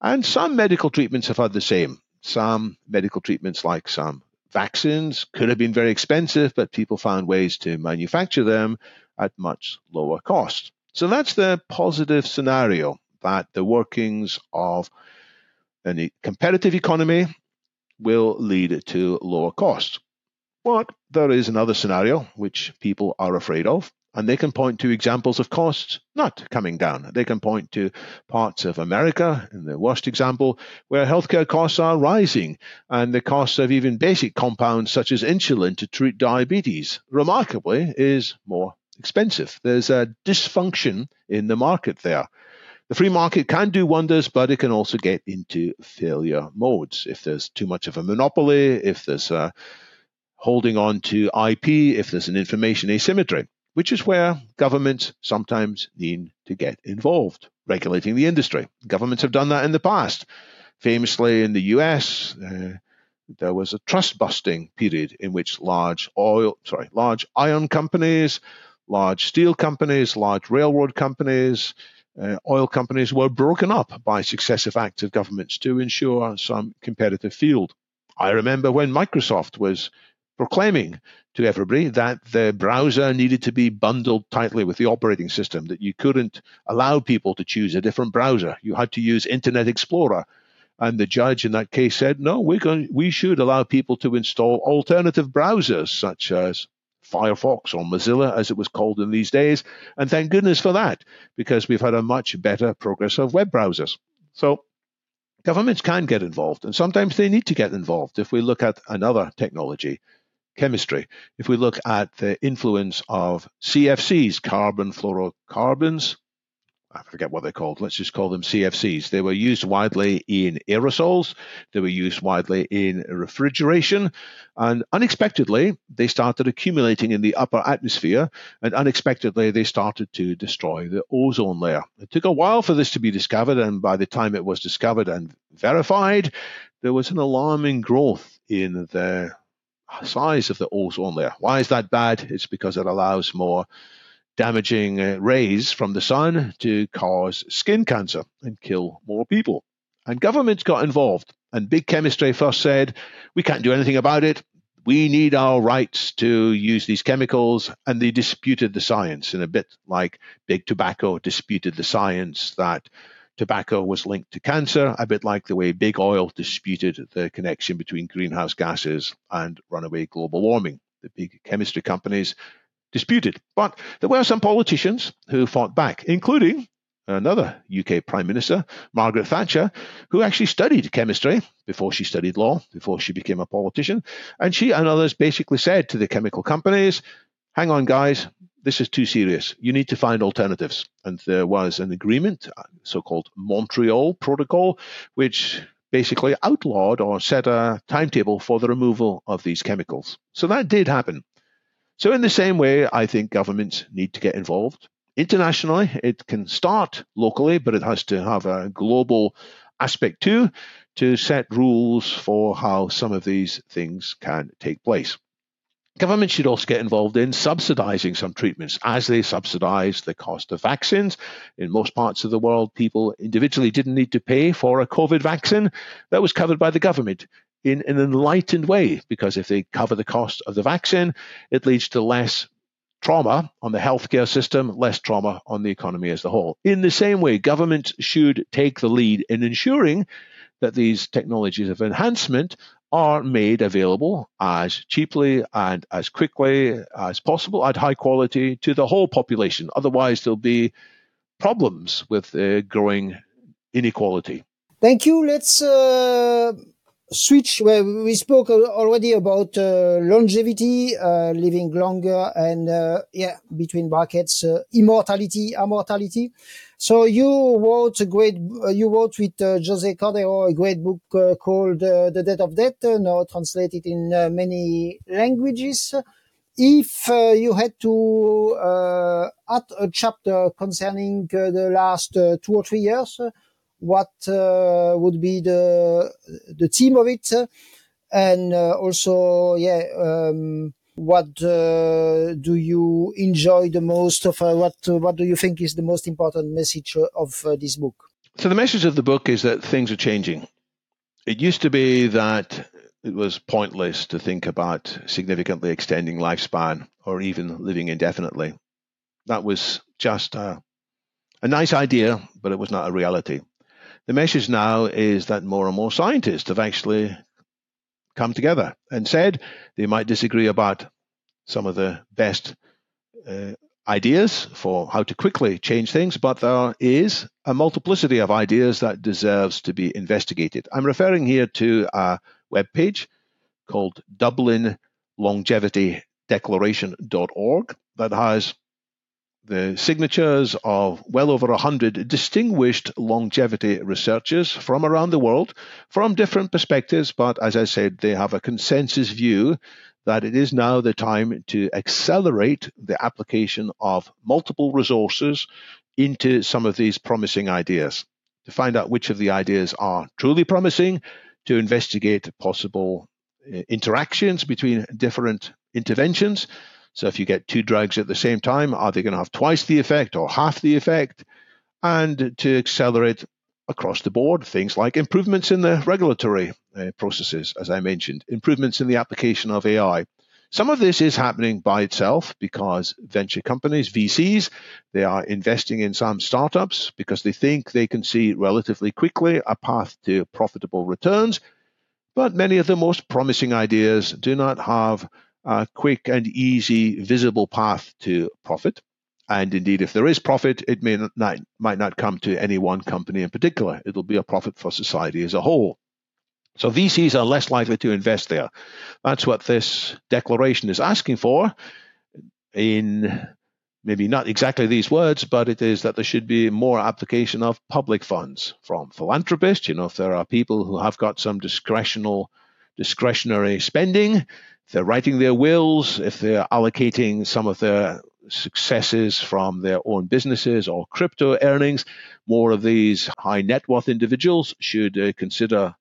and some medical treatments have had the same. Some medical treatments, like some vaccines, could have been very expensive, but people found ways to manufacture them at much lower cost. So that's the positive scenario that the workings of a competitive economy will lead to lower costs. But there is another scenario which people are afraid of, and they can point to examples of costs not coming down. They can point to parts of America, in the worst example, where healthcare costs are rising, and the cost of even basic compounds such as insulin to treat diabetes, remarkably, is more expensive. There's a dysfunction in the market there. The free market can do wonders, but it can also get into failure modes. If there's too much of a monopoly, if there's a holding on to IP, if there's an information asymmetry, which is where governments sometimes need to get involved, regulating the industry. Governments have done that in the past. Famously in the US, uh, there was a trust busting period in which large oil, sorry, large iron companies, large steel companies, large railroad companies, uh, oil companies were broken up by successive acts of governments to ensure some competitive field. I remember when Microsoft was proclaiming to everybody that the browser needed to be bundled tightly with the operating system, that you couldn't allow people to choose a different browser. You had to use Internet Explorer. And the judge in that case said, no, we're going, we should allow people to install alternative browsers such as Firefox or Mozilla, as it was called in these days. And thank goodness for that, because we've had a much better progress of web browsers. So governments can get involved, and sometimes they need to get involved. If we look at another technology, chemistry, if we look at the influence of CFCs, carbon fluorocarbons, I forget what they're called. Let's just call them CFCs. They were used widely in aerosols. They were used widely in refrigeration. And unexpectedly, they started accumulating in the upper atmosphere. And unexpectedly, they started to destroy the ozone layer. It took a while for this to be discovered. And by the time it was discovered and verified, there was an alarming growth in the size of the ozone layer. Why is that bad? It's because it allows more damaging uh, rays from the sun to cause skin cancer and kill more people. And governments got involved. And big chemistry first said, we can't do anything about it. We need our rights to use these chemicals. And they disputed the science in a bit like big tobacco disputed the science that tobacco was linked to cancer, a bit like the way big oil disputed the connection between greenhouse gases and runaway global warming. The big chemistry companies disputed. But there were some politicians who fought back, including another UK Prime Minister, Margaret Thatcher, who actually studied chemistry before she studied law, before she became a politician. And she and others basically said to the chemical companies, hang on, guys, this is too serious. You need to find alternatives. And there was an agreement, uh, so called Montreal Protocol, which basically outlawed or set a timetable for the removal of these chemicals. So that did happen. So, in the same way, I think governments need to get involved. Internationally, it can start locally, but it has to have a global aspect too to set rules for how some of these things can take place. Government should also get involved in subsidizing some treatments as they subsidize the cost of vaccines. In most parts of the world, people individually didn't need to pay for a COVID vaccine. That was covered by the government in an enlightened way because if they cover the cost of the vaccine, it leads to less trauma on the healthcare system, less trauma on the economy as a whole. In the same way, government should take the lead in ensuring that these technologies of enhancement are made available as cheaply and as quickly as possible at high quality to the whole population. Otherwise, there'll be problems with uh, growing inequality. Thank you. Let's uh, switch. Well, we spoke already about uh, longevity, uh, living longer, and uh, yeah, between brackets, uh, immortality, immortality. So you wrote a great, uh, you wrote with uh, Jose Cordeiro a great book uh, called uh, The Death of Death, now translated in many languages. If you had to add a chapter concerning the last two or three years, what uh, would be the the theme of it, and uh, also, yeah. Um, what uh, do you enjoy the most of uh, what what do you think is the most important message of uh, this book? So the message of the book is that things are changing. It used to be that it was pointless to think about significantly extending lifespan or even living indefinitely. That was just a, a nice idea but it was not a reality. The message now is that more and more scientists have actually come together and said they might disagree about some of the best uh, ideas for how to quickly change things, but there is a multiplicity of ideas that deserves to be investigated. I'm referring here to a web page called Dublin Longevity Declaration.org that has the signatures of well over 100 distinguished longevity researchers from around the world from different perspectives, but as I said, they have a consensus view that it is now the time to accelerate the application of multiple resources into some of these promising ideas. To find out which of the ideas are truly promising, to investigate possible uh, interactions between different interventions so if you get two drugs at the same time, are they going to have twice the effect or half the effect? And to accelerate across the board things like improvements in the regulatory uh, processes, as I mentioned, improvements in the application of AI. Some of this is happening by itself because venture companies, VCs, they are investing in some startups because they think they can see relatively quickly a path to profitable returns. But many of the most promising ideas do not have a quick and easy, visible path to profit. And indeed, if there is profit, it may not, might not come to any one company in particular. It'll be a profit for society as a whole. So VCs are less likely to invest there. That's what this declaration is asking for in maybe not exactly these words, but it is that there should be more application of public funds from philanthropists. You know, if there are people who have got some discretional, discretionary spending, they're writing their wills, if they're allocating some of their successes from their own businesses or crypto earnings, more of these high net worth individuals should uh, consider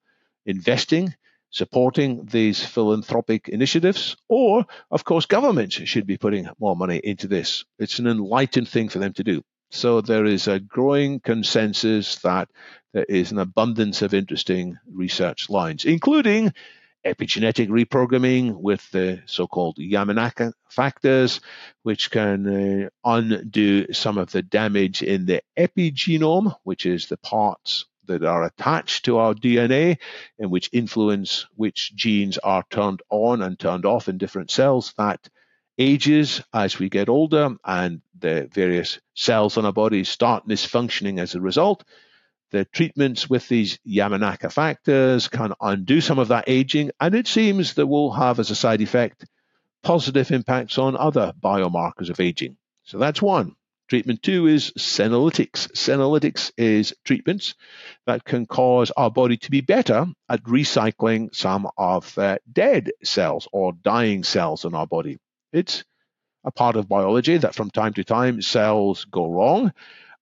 investing, supporting these philanthropic initiatives, or, of course, governments should be putting more money into this. It's an enlightened thing for them to do. So there is a growing consensus that there is an abundance of interesting research lines, including epigenetic reprogramming with the so-called Yamanaka factors, which can uh, undo some of the damage in the epigenome, which is the parts that are attached to our DNA and which influence which genes are turned on and turned off in different cells. That ages as we get older and the various cells on our bodies start misfunctioning as a result the treatments with these Yamanaka factors can undo some of that aging, and it seems that will have as a side effect positive impacts on other biomarkers of aging. So that's one. Treatment two is senolytics. Senolytics is treatments that can cause our body to be better at recycling some of the dead cells or dying cells in our body. It's a part of biology that from time to time cells go wrong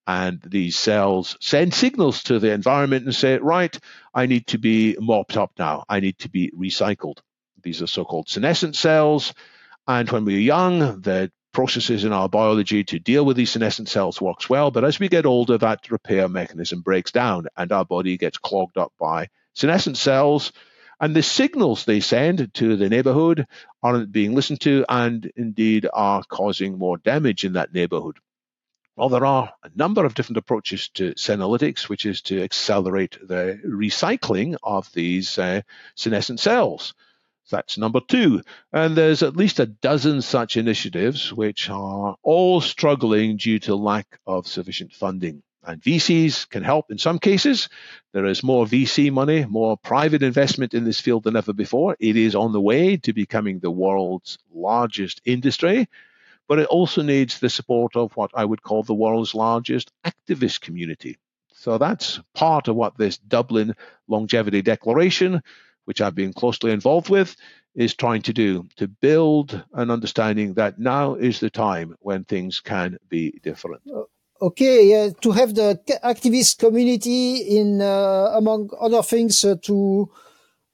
and these cells send signals to the environment and say, right, I need to be mopped up now. I need to be recycled. These are so called senescent cells. And when we're young, the processes in our biology to deal with these senescent cells works well. But as we get older, that repair mechanism breaks down and our body gets clogged up by senescent cells. And the signals they send to the neighborhood aren't being listened to and indeed are causing more damage in that neighborhood. Well, there are a number of different approaches to senolytics, which is to accelerate the recycling of these uh, senescent cells. That's number two. And there's at least a dozen such initiatives which are all struggling due to lack of sufficient funding. And VCs can help in some cases. There is more VC money, more private investment in this field than ever before. It is on the way to becoming the world's largest industry, but it also needs the support of what I would call the world's largest activist community. So that's part of what this Dublin Longevity Declaration, which I've been closely involved with, is trying to do to build an understanding that now is the time when things can be different. Okay, to have the activist community in, uh, among other things, uh, to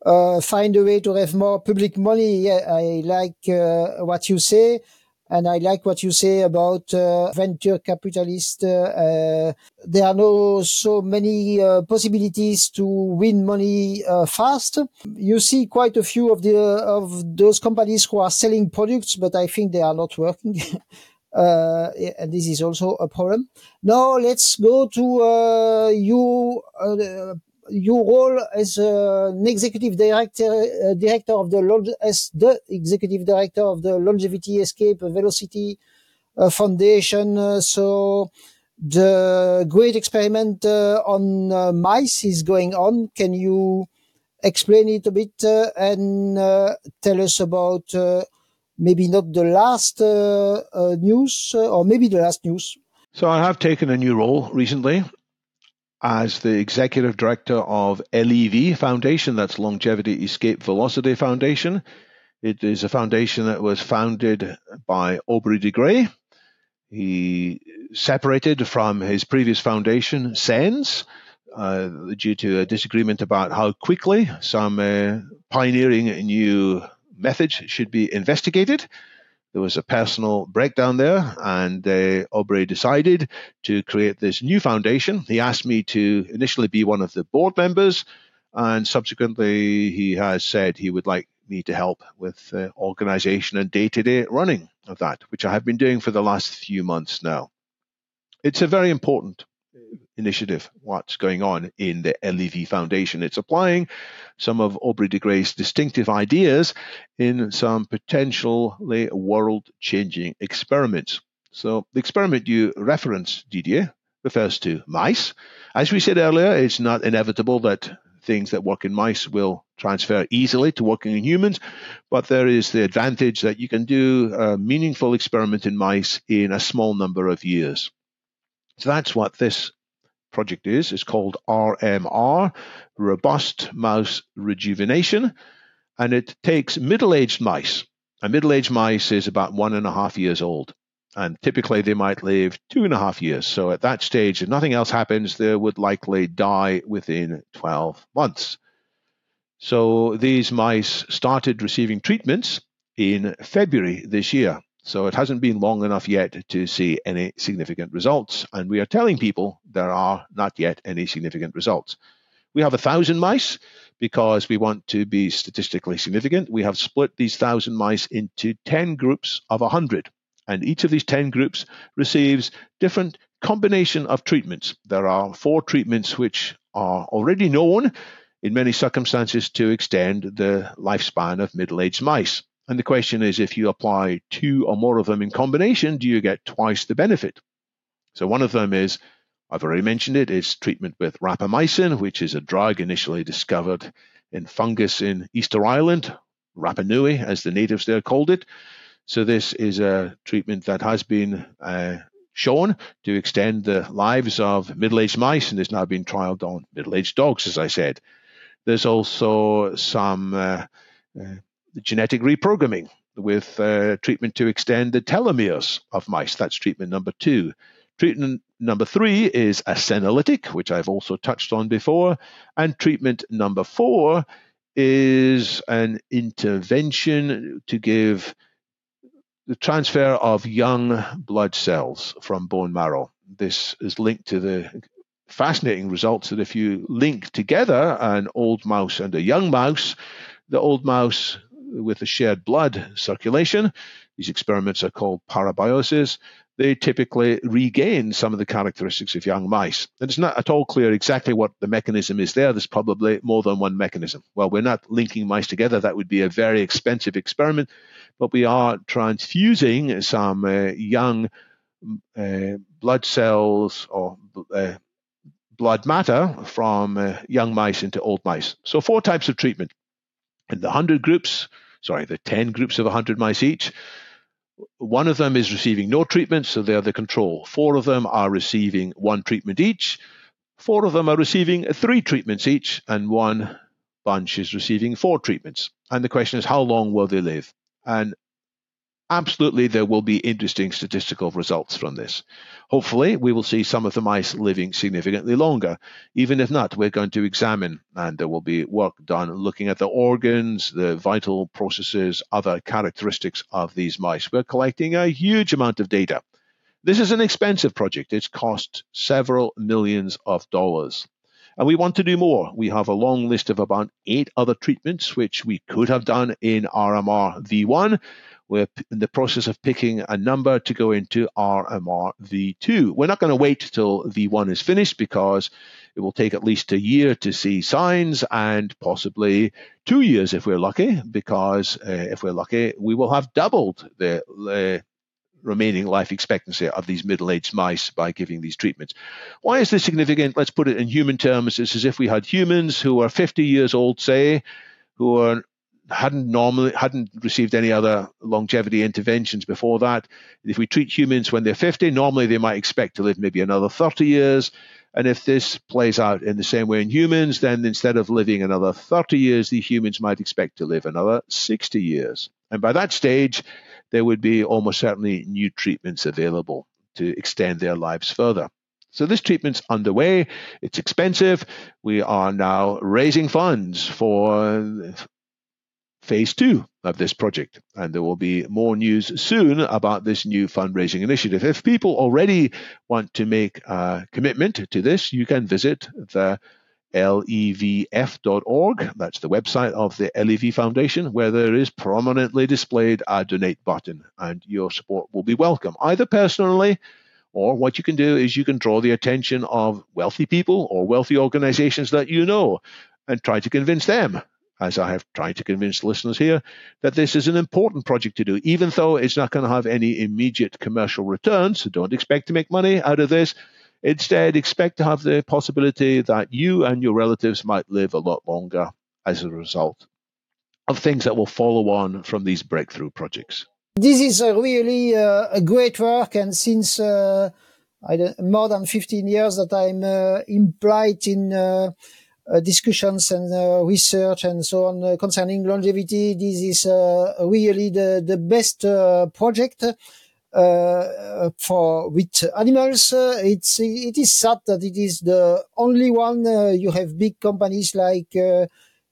uh, find a way to have more public money. Yeah, I like uh, what you say. And I like what you say about uh, venture capitalists. Uh, there are no so many uh, possibilities to win money uh, fast. You see quite a few of the of those companies who are selling products, but I think they are not working. Uh, and this is also a problem. Now let's go to uh, you uh, your role as uh, an executive director, uh, director of the as the executive director of the Longevity Escape Velocity uh, Foundation. Uh, so the great experiment uh, on uh, mice is going on. Can you explain it a bit and tell us about maybe not the last news or maybe the last news? So I have taken a new role recently as the executive director of LEV Foundation, that's Longevity Escape Velocity Foundation. It is a foundation that was founded by Aubrey de Grey. He separated from his previous foundation, SENS, uh, due to a disagreement about how quickly some uh, pioneering new methods should be investigated there was a personal breakdown there, and uh, Aubrey decided to create this new foundation. He asked me to initially be one of the board members, and subsequently he has said he would like me to help with uh, organization and day to day running of that, which I have been doing for the last few months now. It's a very important initiative, what's going on in the LEV Foundation. It's applying some of Aubrey de Grey's distinctive ideas in some potentially world changing experiments. So, the experiment you reference, Didier, refers to mice. As we said earlier, it's not inevitable that things that work in mice will transfer easily to working in humans, but there is the advantage that you can do a meaningful experiment in mice in a small number of years. So that's what this project is. It's called RMR, Robust Mouse Rejuvenation, and it takes middle aged mice. A middle aged mice is about one and a half years old. And typically they might live two and a half years. So at that stage, if nothing else happens, they would likely die within 12 months. So these mice started receiving treatments in February this year. So it hasn't been long enough yet to see any significant results. And we are telling people there are not yet any significant results. We have a thousand mice because we want to be statistically significant. We have split these thousand mice into 10 groups of 100. And each of these 10 groups receives different combination of treatments. There are four treatments which are already known in many circumstances to extend the lifespan of middle-aged mice. And the question is if you apply two or more of them in combination, do you get twice the benefit? So one of them is, I've already mentioned it, is treatment with rapamycin, which is a drug initially discovered in fungus in Easter Island, Rapa Nui, as the natives there called it. So this is a treatment that has been uh, shown to extend the lives of middle-aged mice and is now being trialed on middle-aged dogs, as I said. There's also some uh, uh, genetic reprogramming with uh, treatment to extend the telomeres of mice. That's treatment number two. Treatment number three is a senolytic, which I've also touched on before. And treatment number four is an intervention to give the transfer of young blood cells from bone marrow. This is linked to the fascinating results that if you link together an old mouse and a young mouse, the old mouse with the shared blood circulation. These experiments are called parabiosis. they typically regain some of the characteristics of young mice. And it's not at all clear exactly what the mechanism is there. There's probably more than one mechanism. Well, we're not linking mice together. That would be a very expensive experiment, but we are transfusing some uh, young uh, blood cells or uh, blood matter from uh, young mice into old mice. So, four types of treatment. In the 100 groups, sorry, the 10 groups of 100 mice each, one of them is receiving no treatment, so they're the control. Four of them are receiving one treatment each. Four of them are receiving three treatments each, and one bunch is receiving four treatments. And the question is, how long will they live? And absolutely there will be interesting statistical results from this. Hopefully, we will see some of the mice living significantly longer. Even if not, we're going to examine, and there will be work done looking at the organs, the vital processes, other characteristics of these mice. We're collecting a huge amount of data. This is an expensive project. It's cost several millions of dollars. And we want to do more. We have a long list of about eight other treatments which we could have done in RMR V1 we're in the process of picking a number to go into RMR V2. We're not going to wait till V1 is finished because it will take at least a year to see signs and possibly two years if we're lucky, because uh, if we're lucky, we will have doubled the uh, remaining life expectancy of these middle aged mice by giving these treatments. Why is this significant? Let's put it in human terms. It's as if we had humans who are 50 years old, say, who are hadn't normally hadn't received any other longevity interventions before that. If we treat humans when they're 50, normally they might expect to live maybe another 30 years. And if this plays out in the same way in humans, then instead of living another 30 years, the humans might expect to live another 60 years. And by that stage, there would be almost certainly new treatments available to extend their lives further. So this treatment's underway. It's expensive. We are now raising funds for phase two of this project. And there will be more news soon about this new fundraising initiative. If people already want to make a commitment to this, you can visit the levf.org. That's the website of the LEV Foundation, where there is prominently displayed a donate button, and your support will be welcome, either personally or what you can do is you can draw the attention of wealthy people or wealthy organizations that you know and try to convince them as I have tried to convince listeners here, that this is an important project to do, even though it's not going to have any immediate commercial returns. So don't expect to make money out of this. Instead, expect to have the possibility that you and your relatives might live a lot longer as a result of things that will follow on from these breakthrough projects. This is a really uh, a great work, and since uh, more than 15 years that I'm uh, implied in uh, discussions and uh, research and so on uh, concerning longevity. This is really the, the best project. Uh, for with animals, uh, it's it is sad that it is the only one. Uh, you have big companies like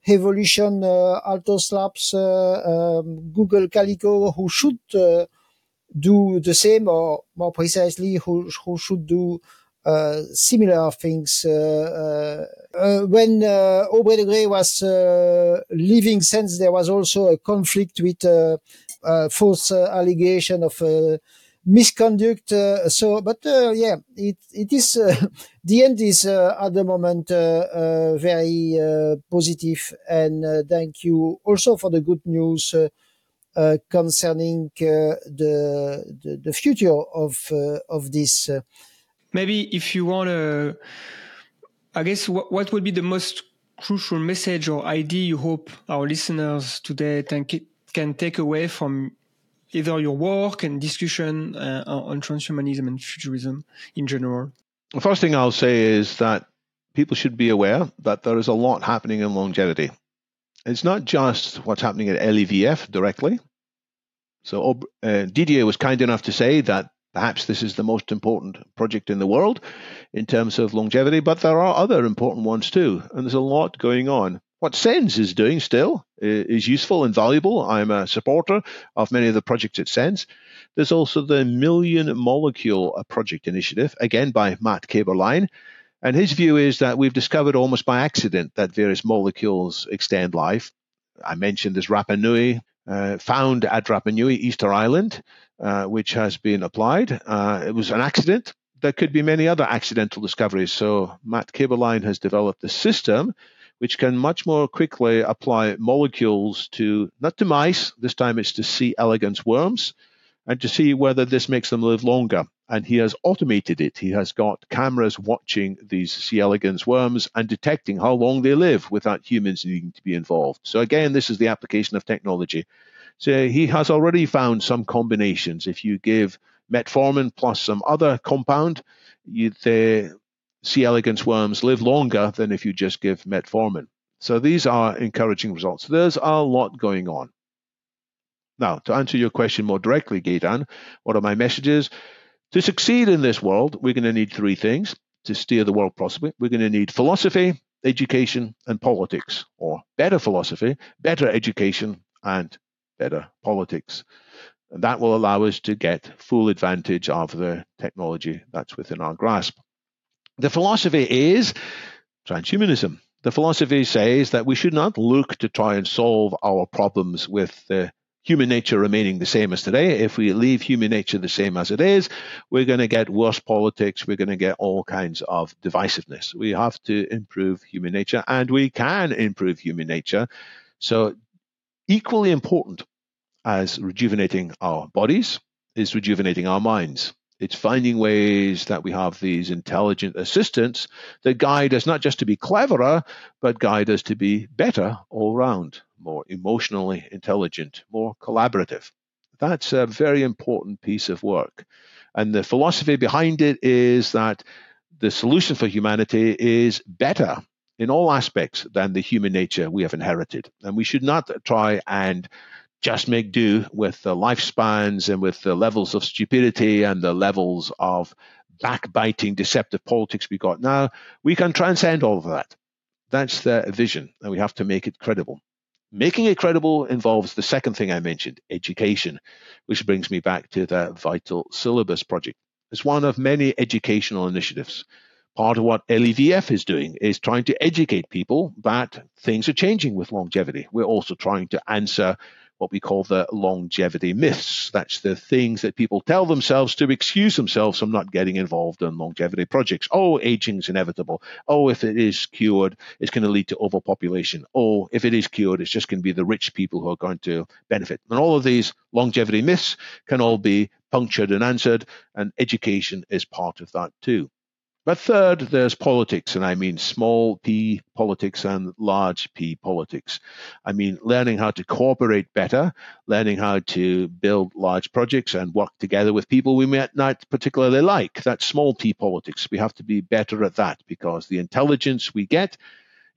Evolution, Altos Labs, um, Google Calico, who should do the same, or more precisely, who who should do uh, Uh, similar things. Uh, uh, uh when uh, Aubrey de Grey was leaving SENS, there was also a conflict with false allegation of misconduct. Uh, so, but uh, yeah, it it is uh, the end is at the moment very positive, and thank you also for the good news. concerning the, the, the future of of this maybe if you want to, I guess what, what would be the most crucial message or idea you hope our listeners today can can take away from either your work and discussion uh, on transhumanism and futurism in general? The first thing I'll say is that people should be aware that there is a lot happening in longevity. It's not just what's happening at LEVF directly. So uh, Didier was kind enough to say that Perhaps this is the most important project in the world in terms of longevity, but there are other important ones too, and there's a lot going on. What SENS is doing still eh, is useful and valuable. I'm a supporter of many of the projects at SENS. There's also the Million Molecule Project Initiative, again by Matt Kaeberlein. And his view is that we've discovered almost by accident that various molecules extend life. I mentioned this Rapa Nui uh, found at Rapa Nui, Easter Island, uh, which has been applied. Uh, it was an accident. There could be many other accidental discoveries. So Matt Kaeberlein has developed a system which can much more quickly apply molecules to not to mice. This time it's to C. elegans worms and to see whether this makes them live longer. And he has automated it. He has got cameras watching these C. elegans worms and detecting how long they live without humans needing to be involved. So, again, this is the application of technology. So, he has already found some combinations. If you give metformin plus some other compound, you, the C. elegans worms live longer than if you just give metformin. So, these are encouraging results. There's a lot going on. Now, to answer your question more directly, Gaetan, what are my messages? To succeed in this world, we're going to need three things to steer the world possibly. We're going to need philosophy, education, and politics, or better philosophy, better education, and better politics. And that will allow us to get full advantage of the technology that's within our grasp. The philosophy is transhumanism. The philosophy says that we should not look to try and solve our problems with the human nature remaining the same as today. If we leave human nature the same as it is, we're going to get worse politics. We're going to get all kinds of divisiveness. We have to improve human nature, and we can improve human nature. So, equally important as rejuvenating our bodies is rejuvenating our minds. It's finding ways that we have these intelligent assistants that guide us not just to be cleverer, but guide us to be better all round more emotionally intelligent, more collaborative. That's a very important piece of work. And the philosophy behind it is that the solution for humanity is better in all aspects than the human nature we have inherited. And we should not try and just make do with the lifespans and with the levels of stupidity and the levels of backbiting, deceptive politics we got now. We can transcend all of that. That's the vision, and we have to make it credible. Making it credible involves the second thing I mentioned, education, which brings me back to the Vital Syllabus project. It's one of many educational initiatives. Part of what LEVF is doing is trying to educate people that things are changing with longevity. We're also trying to answer what we call the longevity myths. That's the things that people tell themselves to excuse themselves from not getting involved in longevity projects. Oh, aging is inevitable. Oh, if it is cured, it's going to lead to overpopulation. Oh, if it is cured, it's just going to be the rich people who are going to benefit. And all of these longevity myths can all be punctured and answered, and education is part of that too. But third, there's politics, and I mean small p politics and large p politics. I mean learning how to cooperate better, learning how to build large projects and work together with people we might not particularly like. That's small p politics. We have to be better at that because the intelligence we get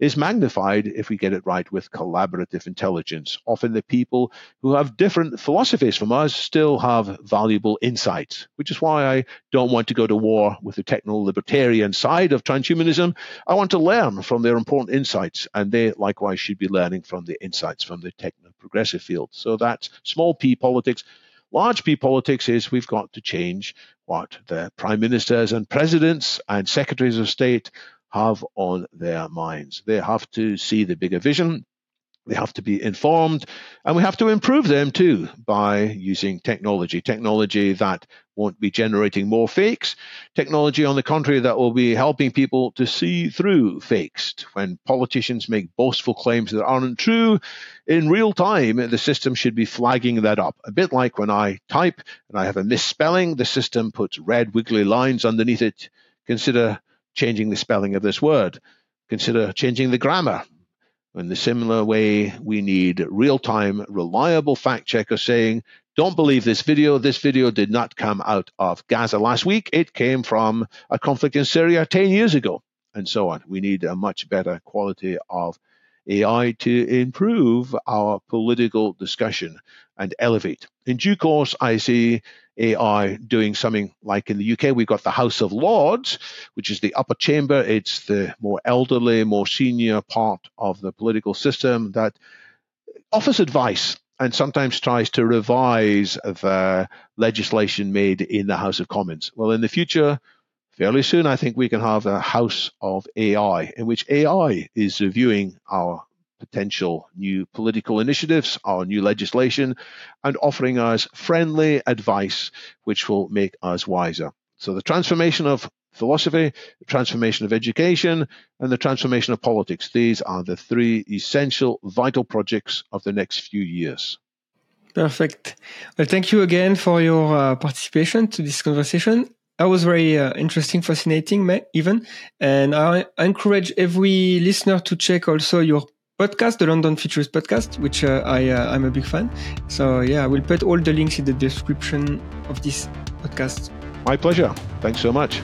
is magnified if we get it right with collaborative intelligence. Often the people who have different philosophies from us still have valuable insights, which is why I don't want to go to war with the techno libertarian side of transhumanism. I want to learn from their important insights, and they likewise should be learning from the insights from the techno progressive field. So that's small p politics. Large P politics is we've got to change what the prime ministers and presidents and secretaries of state have on their minds. They have to see the bigger vision. They have to be informed, and we have to improve them too by using technology. Technology that won't be generating more fakes. Technology, on the contrary, that will be helping people to see through fakes. When politicians make boastful claims that aren't true, in real time, the system should be flagging that up. A bit like when I type and I have a misspelling, the system puts red wiggly lines underneath it. Consider changing the spelling of this word. Consider changing the grammar. In the similar way, we need real time, reliable fact checkers saying, don't believe this video. This video did not come out of Gaza last week. It came from a conflict in Syria 10 years ago, and so on. We need a much better quality of AI to improve our political discussion and elevate. In due course, I see AI doing something like in the UK, we've got the House of Lords, which is the upper chamber. It's the more elderly, more senior part of the political system that offers advice and sometimes tries to revise the legislation made in the House of Commons. Well, in the future, fairly soon, I think we can have a House of AI in which AI is reviewing our potential new political initiatives or new legislation and offering us friendly advice which will make us wiser. So the transformation of philosophy, the transformation of education, and the transformation of politics. These are the three essential, vital projects of the next few years. Perfect. Well, thank you again for your uh, participation to this conversation. That was very uh, interesting, fascinating, even. And I encourage every listener to check also your podcast, the London Futurist podcast, which uh, I uh, I'm a big fan. So yeah, I will put all the links in the description of this podcast. My pleasure. Thanks so much.